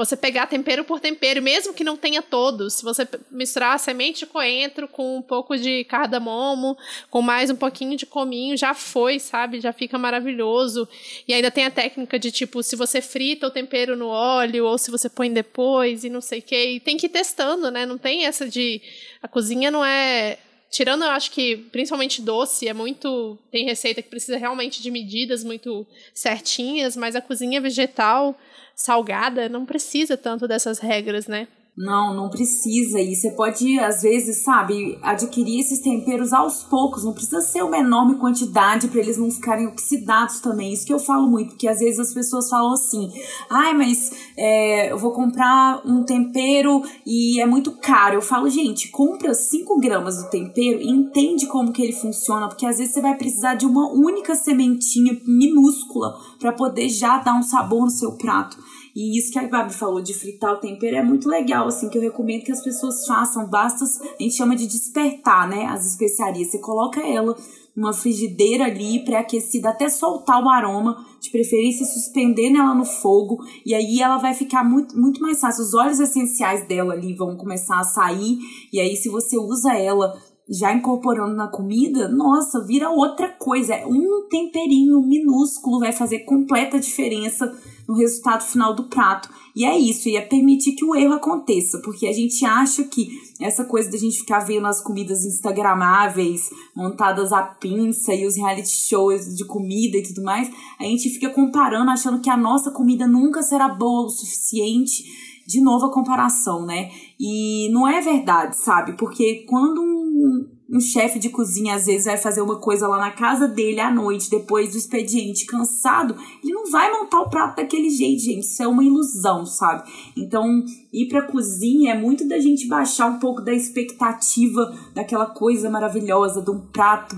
você pegar tempero por tempero, mesmo que não tenha todos, se você misturar a semente de coentro com um pouco de cardamomo, com mais um pouquinho de cominho, já foi, sabe? Já fica maravilhoso. E ainda tem a técnica de tipo, se você frita o tempero no óleo ou se você põe depois e não sei o que. E tem que ir testando, né? Não tem essa de. A cozinha não é tirando, eu acho que principalmente doce, é muito. Tem receita que precisa realmente de medidas muito certinhas, mas a cozinha vegetal salgada não precisa tanto dessas regras, né? Não, não precisa. E você pode, às vezes, sabe, adquirir esses temperos aos poucos. Não precisa ser uma enorme quantidade para eles não ficarem oxidados também. Isso que eu falo muito, porque às vezes as pessoas falam assim: ai, mas é, eu vou comprar um tempero e é muito caro. Eu falo, gente, compra 5 gramas do tempero e entende como que ele funciona, porque às vezes você vai precisar de uma única sementinha minúscula para poder já dar um sabor no seu prato. E isso que a Babi falou de fritar o tempero é muito legal, assim, que eu recomendo que as pessoas façam. Basta, a gente chama de despertar, né? As especiarias. Você coloca ela numa frigideira ali, pré-aquecida, até soltar o aroma, de preferência suspender nela no fogo, e aí ela vai ficar muito, muito mais fácil. Os óleos essenciais dela ali vão começar a sair, e aí se você usa ela já incorporando na comida, nossa, vira outra coisa. É um temperinho minúsculo vai fazer completa diferença no resultado final do prato. E é isso, e é permitir que o erro aconteça, porque a gente acha que essa coisa da gente ficar vendo as comidas instagramáveis, montadas à pinça e os reality shows de comida e tudo mais, a gente fica comparando, achando que a nossa comida nunca será boa o suficiente. De novo a comparação, né? E não é verdade, sabe? Porque quando um, um chefe de cozinha às vezes vai fazer uma coisa lá na casa dele à noite, depois do expediente, cansado, ele não vai montar o prato daquele jeito, gente. Isso é uma ilusão, sabe? Então, ir pra cozinha é muito da gente baixar um pouco da expectativa daquela coisa maravilhosa, de um prato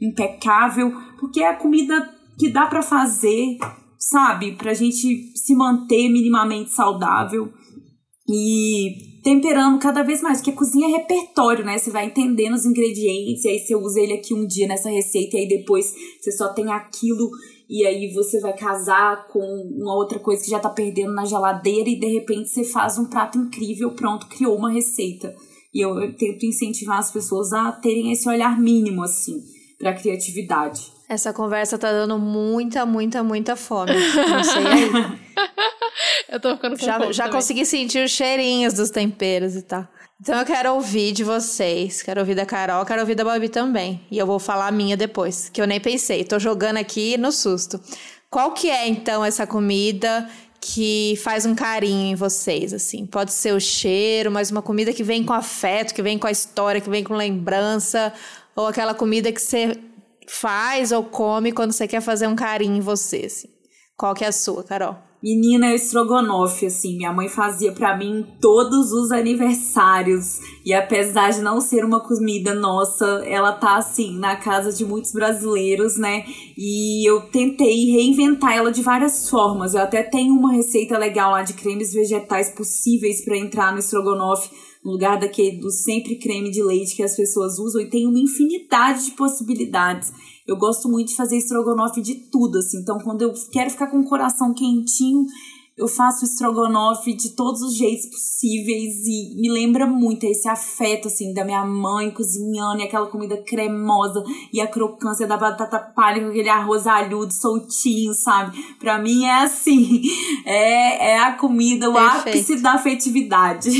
impecável, porque é a comida que dá para fazer, sabe? Pra gente se manter minimamente saudável. E temperando cada vez mais, porque cozinha é repertório, né? Você vai entendendo os ingredientes, e aí você usa ele aqui um dia nessa receita, e aí depois você só tem aquilo, e aí você vai casar com uma outra coisa que já tá perdendo na geladeira, e de repente você faz um prato incrível, pronto, criou uma receita. E eu, eu tento incentivar as pessoas a terem esse olhar mínimo, assim, pra criatividade. Essa conversa tá dando muita, muita, muita fome. Não sei aí. eu tô ficando com Já, já consegui sentir os cheirinhos dos temperos e tal. Então eu quero ouvir de vocês. Quero ouvir da Carol, quero ouvir da Babi também. E eu vou falar a minha depois, que eu nem pensei. Tô jogando aqui no susto. Qual que é, então, essa comida que faz um carinho em vocês, assim? Pode ser o cheiro, mas uma comida que vem com afeto, que vem com a história, que vem com lembrança. Ou aquela comida que você faz ou come quando você quer fazer um carinho em você, assim. Qual que é a sua, Carol? Menina, estrogonofe, assim, minha mãe fazia para mim todos os aniversários. E apesar de não ser uma comida nossa, ela tá, assim, na casa de muitos brasileiros, né? E eu tentei reinventar ela de várias formas. Eu até tenho uma receita legal lá de cremes vegetais possíveis para entrar no estrogonofe no lugar daquele do sempre creme de leite que as pessoas usam e tem uma infinidade de possibilidades. Eu gosto muito de fazer estrogonofe de tudo, assim. Então, quando eu quero ficar com o coração quentinho, eu faço estrogonofe de todos os jeitos possíveis e me lembra muito esse afeto, assim, da minha mãe cozinhando e aquela comida cremosa e a crocância da batata palha com aquele arroz alhudo soltinho, sabe? Pra mim é assim, é, é a comida, o Perfeito. ápice da afetividade.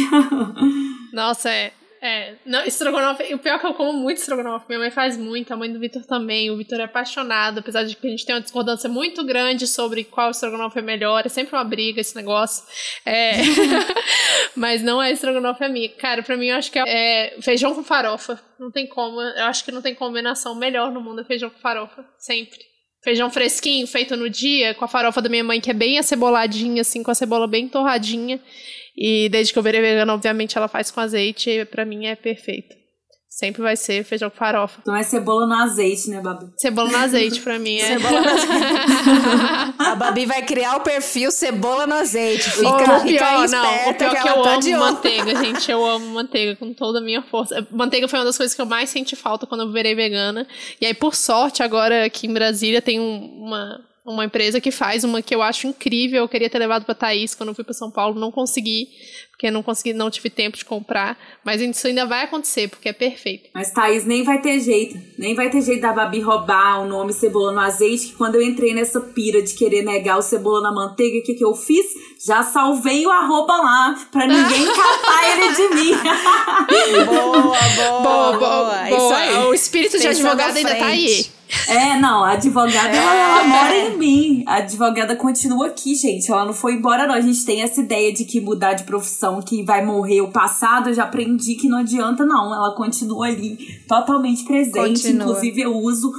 Nossa, é. É, não, estrogonofe, o pior é que eu como muito estrogonofe, minha mãe faz muito, a mãe do Vitor também, o Vitor é apaixonado, apesar de que a gente tem uma discordância muito grande sobre qual estrogonofe é melhor, é sempre uma briga esse negócio, é... mas não é estrogonofe é minha. Cara, pra mim eu acho que é, é feijão com farofa, não tem como, eu acho que não tem combinação melhor no mundo é feijão com farofa, sempre. Feijão fresquinho, feito no dia, com a farofa da minha mãe, que é bem aceboladinha, assim, com a cebola bem torradinha. E desde que eu virei vegana, obviamente, ela faz com azeite e pra mim é perfeito. Sempre vai ser feijão com farofa. Não é cebola no azeite, né, Babi? Cebola no azeite pra mim é. Cebola no azeite. a Babi vai criar o perfil cebola no azeite. Fica, o pior, não. O pior que, que eu tá amo manteiga, gente. Eu amo manteiga com toda a minha força. Manteiga foi uma das coisas que eu mais senti falta quando eu virei vegana. E aí, por sorte, agora aqui em Brasília tem uma uma empresa que faz uma que eu acho incrível. Eu queria ter levado para Thaís quando eu fui para São Paulo, não consegui, porque não consegui, não tive tempo de comprar. Mas isso ainda vai acontecer, porque é perfeito. Mas Thaís nem vai ter jeito, nem vai ter jeito da Babi roubar o nome cebola no azeite. Que quando eu entrei nessa pira de querer negar o cebola na manteiga, o que, que eu fiz? Já salvei o arroba lá, pra ninguém catar ele de mim. boa, boa, boa, boa. boa. Isso aí. O espírito de advogado ainda tá aí. É, não, a advogada, ela, ela mora em mim. A advogada continua aqui, gente. Ela não foi embora, não. A gente tem essa ideia de que mudar de profissão, que vai morrer o passado. Eu já aprendi que não adianta, não. Ela continua ali, totalmente presente. Continua. Inclusive, eu uso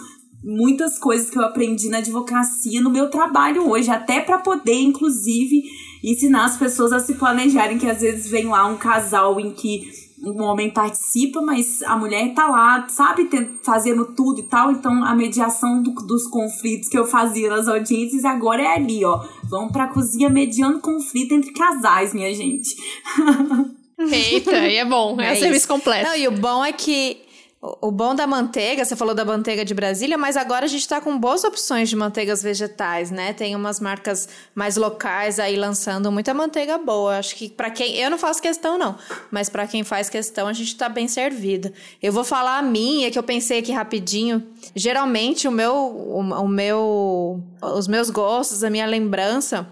muitas coisas que eu aprendi na advocacia no meu trabalho hoje, até para poder, inclusive, ensinar as pessoas a se planejarem, que às vezes vem lá um casal em que um homem participa, mas a mulher tá lá, sabe, fazendo tudo e tal. Então, a mediação do, dos conflitos que eu fazia nas audiências agora é ali, ó. Vamos pra cozinha mediando conflito entre casais, minha gente. Eita, e é bom, é, é o serviço completo. Não, e o bom é que o bom da manteiga, você falou da manteiga de Brasília, mas agora a gente está com boas opções de manteigas vegetais, né? Tem umas marcas mais locais aí lançando muita manteiga boa. Acho que para quem. Eu não faço questão, não, mas para quem faz questão, a gente está bem servido. Eu vou falar a minha, que eu pensei aqui rapidinho. Geralmente, o meu. O, o meu os meus gostos, a minha lembrança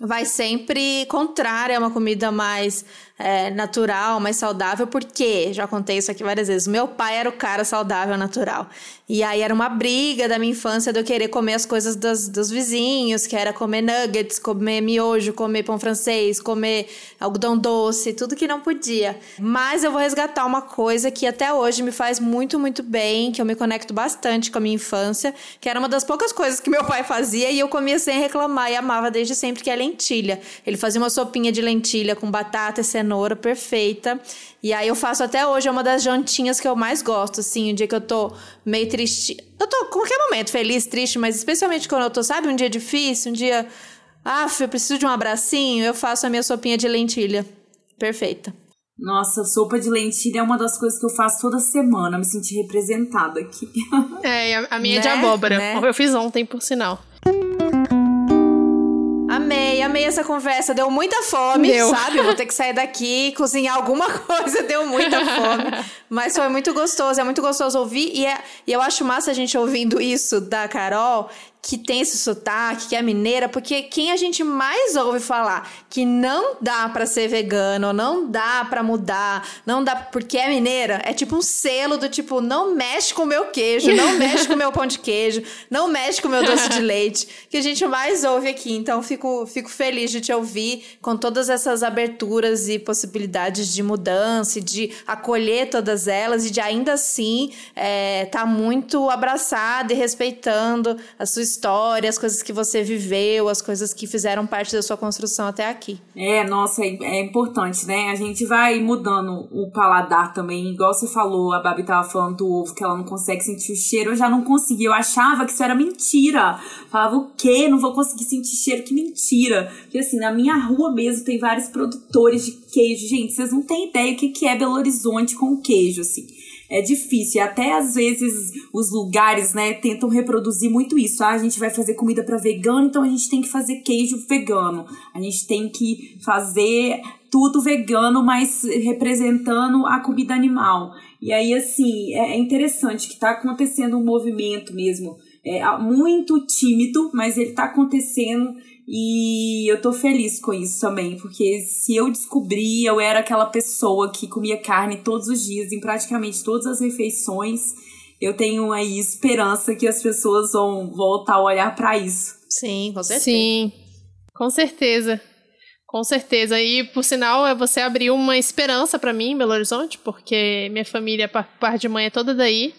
vai sempre contrária a uma comida mais é, natural, mais saudável, porque, já contei isso aqui várias vezes, meu pai era o cara saudável, natural. E aí era uma briga da minha infância de eu querer comer as coisas dos, dos vizinhos, que era comer nuggets, comer miojo, comer pão francês, comer algodão doce, tudo que não podia. Mas eu vou resgatar uma coisa que até hoje me faz muito, muito bem, que eu me conecto bastante com a minha infância, que era uma das poucas coisas que meu pai fazia e eu comia sem reclamar e amava desde sempre, que é lentilha. Ele fazia uma sopinha de lentilha com batata e cenoura perfeita. E aí eu faço até hoje, é uma das jantinhas que eu mais gosto, assim, o dia que eu tô meio triste. Eu tô qualquer momento feliz, triste, mas especialmente quando eu tô, sabe, um dia difícil, um dia. Ah, eu preciso de um abracinho, eu faço a minha sopinha de lentilha. Perfeita. Nossa, sopa de lentilha é uma das coisas que eu faço toda semana, me senti representada aqui. É, a minha né? é de né? abóbora. Né? Eu fiz ontem, por sinal. Amei, amei essa conversa. Deu muita fome, deu. sabe? Vou ter que sair daqui, cozinhar alguma coisa. Deu muita fome. Mas foi muito gostoso. É muito gostoso ouvir. E, é, e eu acho massa a gente ouvindo isso da Carol, que tem esse sotaque, que é mineira, porque quem a gente mais ouve falar que não dá para ser vegano, não dá para mudar, não dá porque é mineira, é tipo um selo do tipo, não mexe com o meu queijo, não mexe com o meu pão de queijo, não mexe com o meu doce de leite, que a gente mais ouve aqui. Então, fico, fico feliz de te ouvir com todas essas aberturas e possibilidades de mudança de acolher todas elas e de ainda assim é, tá muito abraçada e respeitando a sua história, as coisas que você viveu, as coisas que fizeram parte da sua construção até aqui. É, nossa, é, é importante, né? A gente vai mudando o paladar também, igual você falou, a Babi tava falando do ovo, que ela não consegue sentir o cheiro, eu já não conseguia, eu achava que isso era mentira. Falava, o quê? Não vou conseguir sentir cheiro, que mentira. Porque assim, na minha rua mesmo tem vários produtores de queijo. Gente, vocês não têm ideia o que é Belo Horizonte com queijo, assim é difícil. Até às vezes os lugares, né, tentam reproduzir muito isso. Ah, a gente vai fazer comida para vegano, então a gente tem que fazer queijo vegano. A gente tem que fazer tudo vegano, mas representando a comida animal. E aí, assim, é, é interessante que está acontecendo um movimento mesmo. É muito tímido, mas ele está acontecendo e eu tô feliz com isso também, porque se eu descobrir, eu era aquela pessoa que comia carne todos os dias, em praticamente todas as refeições, eu tenho aí esperança que as pessoas vão voltar a olhar para isso. Sim, com certeza. Sim, com certeza. Com certeza. E, por sinal, você abriu uma esperança para mim em Belo Horizonte, porque minha família, parte de mãe, é toda daí.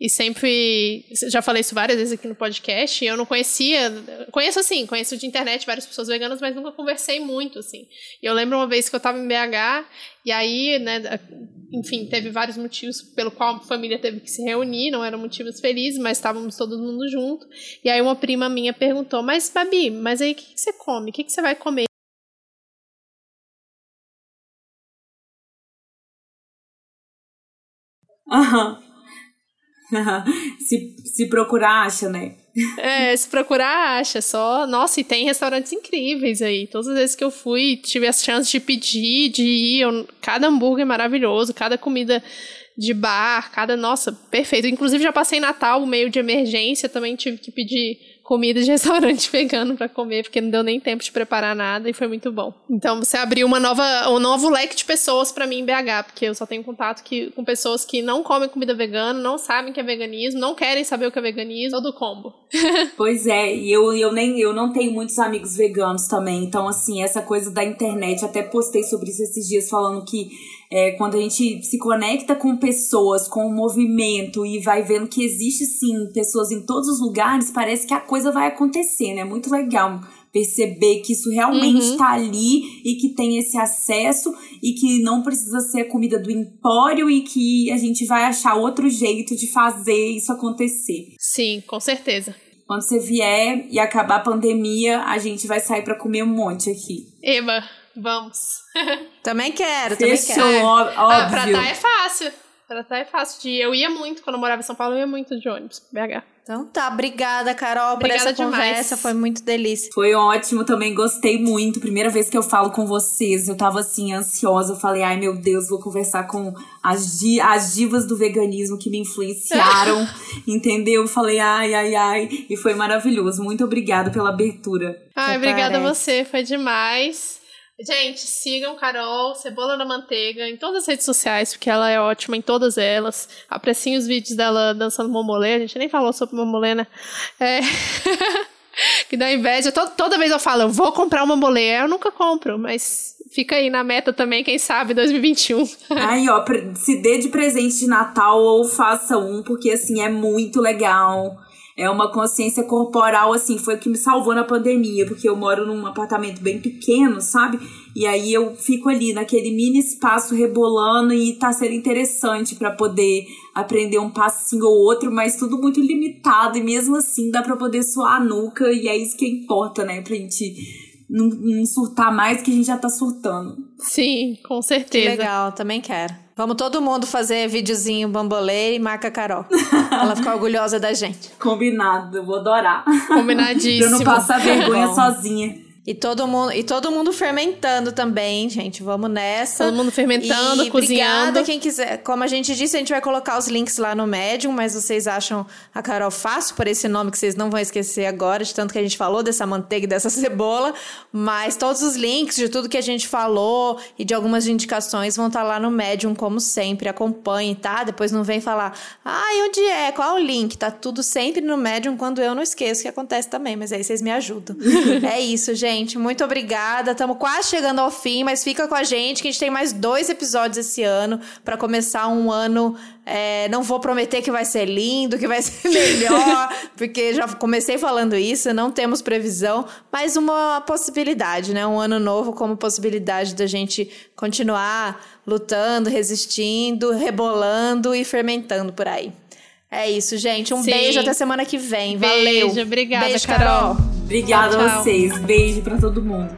E sempre. Já falei isso várias vezes aqui no podcast. eu não conhecia. Conheço assim, conheço de internet várias pessoas veganas, mas nunca conversei muito, assim. E eu lembro uma vez que eu estava em BH, e aí, né, enfim, teve vários motivos pelo qual a família teve que se reunir, não eram motivos felizes, mas estávamos todo mundo junto. E aí uma prima minha perguntou: Mas, Babi, mas aí o que, que você come? O que, que você vai comer? Aham. se, se procurar, acha, né? É, se procurar, acha só. Nossa, e tem restaurantes incríveis aí. Todas as vezes que eu fui, tive as chances de pedir, de ir. Eu, cada hambúrguer é maravilhoso, cada comida de bar, cada, nossa, perfeito. Inclusive já passei Natal meio de emergência, também tive que pedir comida de restaurante vegano para comer, porque não deu nem tempo de preparar nada e foi muito bom. Então você abriu uma nova, um novo leque de pessoas para mim em BH, porque eu só tenho contato que, com pessoas que não comem comida vegana, não sabem que é veganismo, não querem saber o que é veganismo, todo combo. pois é, e eu, eu nem eu não tenho muitos amigos veganos também, então assim, essa coisa da internet, até postei sobre isso esses dias falando que é, quando a gente se conecta com pessoas, com o movimento e vai vendo que existe sim pessoas em todos os lugares, parece que a coisa vai acontecer, né? É muito legal perceber que isso realmente está uhum. ali e que tem esse acesso e que não precisa ser comida do empório e que a gente vai achar outro jeito de fazer isso acontecer. Sim, com certeza. Quando você vier e acabar a pandemia, a gente vai sair para comer um monte aqui. Eba, vamos. também quero, também Fechou, quero. óbvio. Ah, pra tá é fácil. Pra tá é fácil de. Eu ia muito, quando eu morava em São Paulo, eu ia muito de ônibus, BH. Então tá, obrigada, Carol, obrigada por essa demais. conversa. Foi muito delícia. Foi ótimo, também gostei muito. Primeira vez que eu falo com vocês, eu tava assim, ansiosa. Eu falei, ai meu Deus, vou conversar com as, di as divas do veganismo que me influenciaram, entendeu? Eu falei, ai, ai, ai. E foi maravilhoso. Muito obrigada pela abertura. Ai, obrigada a você, foi demais. Gente, sigam Carol, Cebola na Manteiga, em todas as redes sociais, porque ela é ótima em todas elas. Apreciem os vídeos dela dançando momolê, a gente nem falou sobre momolê, né? É... que dá inveja. Toda, toda vez eu falo, eu vou comprar uma momolê, eu nunca compro, mas fica aí na meta também, quem sabe, 2021. Aí, ó, se dê de presente de Natal ou faça um, porque assim, é muito legal é uma consciência corporal, assim, foi o que me salvou na pandemia, porque eu moro num apartamento bem pequeno, sabe? E aí eu fico ali naquele mini espaço rebolando e tá sendo interessante para poder aprender um passinho ou outro, mas tudo muito limitado e mesmo assim dá para poder suar a nuca e é isso que importa, né, pra gente não, não surtar mais que a gente já tá surtando. Sim, com certeza. Que legal, também quero. Vamos todo mundo fazer videozinho bambolê e marca Carol. Ela fica orgulhosa da gente. Combinado, eu vou adorar. Combinadíssimo. pra eu não passar vergonha sozinha. E todo mundo, e todo mundo fermentando também, gente. Vamos nessa. Todo mundo fermentando, e cozinhando. Obrigada quem quiser. Como a gente disse, a gente vai colocar os links lá no Medium, mas vocês acham a Carol fácil por esse nome que vocês não vão esquecer agora, de tanto que a gente falou dessa manteiga e dessa cebola. Mas todos os links de tudo que a gente falou e de algumas indicações vão estar tá lá no Medium, como sempre. Acompanhem, tá? Depois não vem falar, ah, e onde é? Qual é o link? Tá tudo sempre no Medium quando eu não esqueço, que acontece também, mas aí vocês me ajudam. é isso, gente gente. Muito obrigada. Estamos quase chegando ao fim, mas fica com a gente que a gente tem mais dois episódios esse ano para começar um ano. É, não vou prometer que vai ser lindo, que vai ser melhor, porque já comecei falando isso, não temos previsão, mas uma possibilidade, né? Um ano novo como possibilidade da gente continuar lutando, resistindo, rebolando e fermentando por aí. É isso, gente. Um Sim. beijo até semana que vem. Valeu. Beijo, obrigada, beijo, Carol. Carol. Obrigada a vocês. Beijo para todo mundo.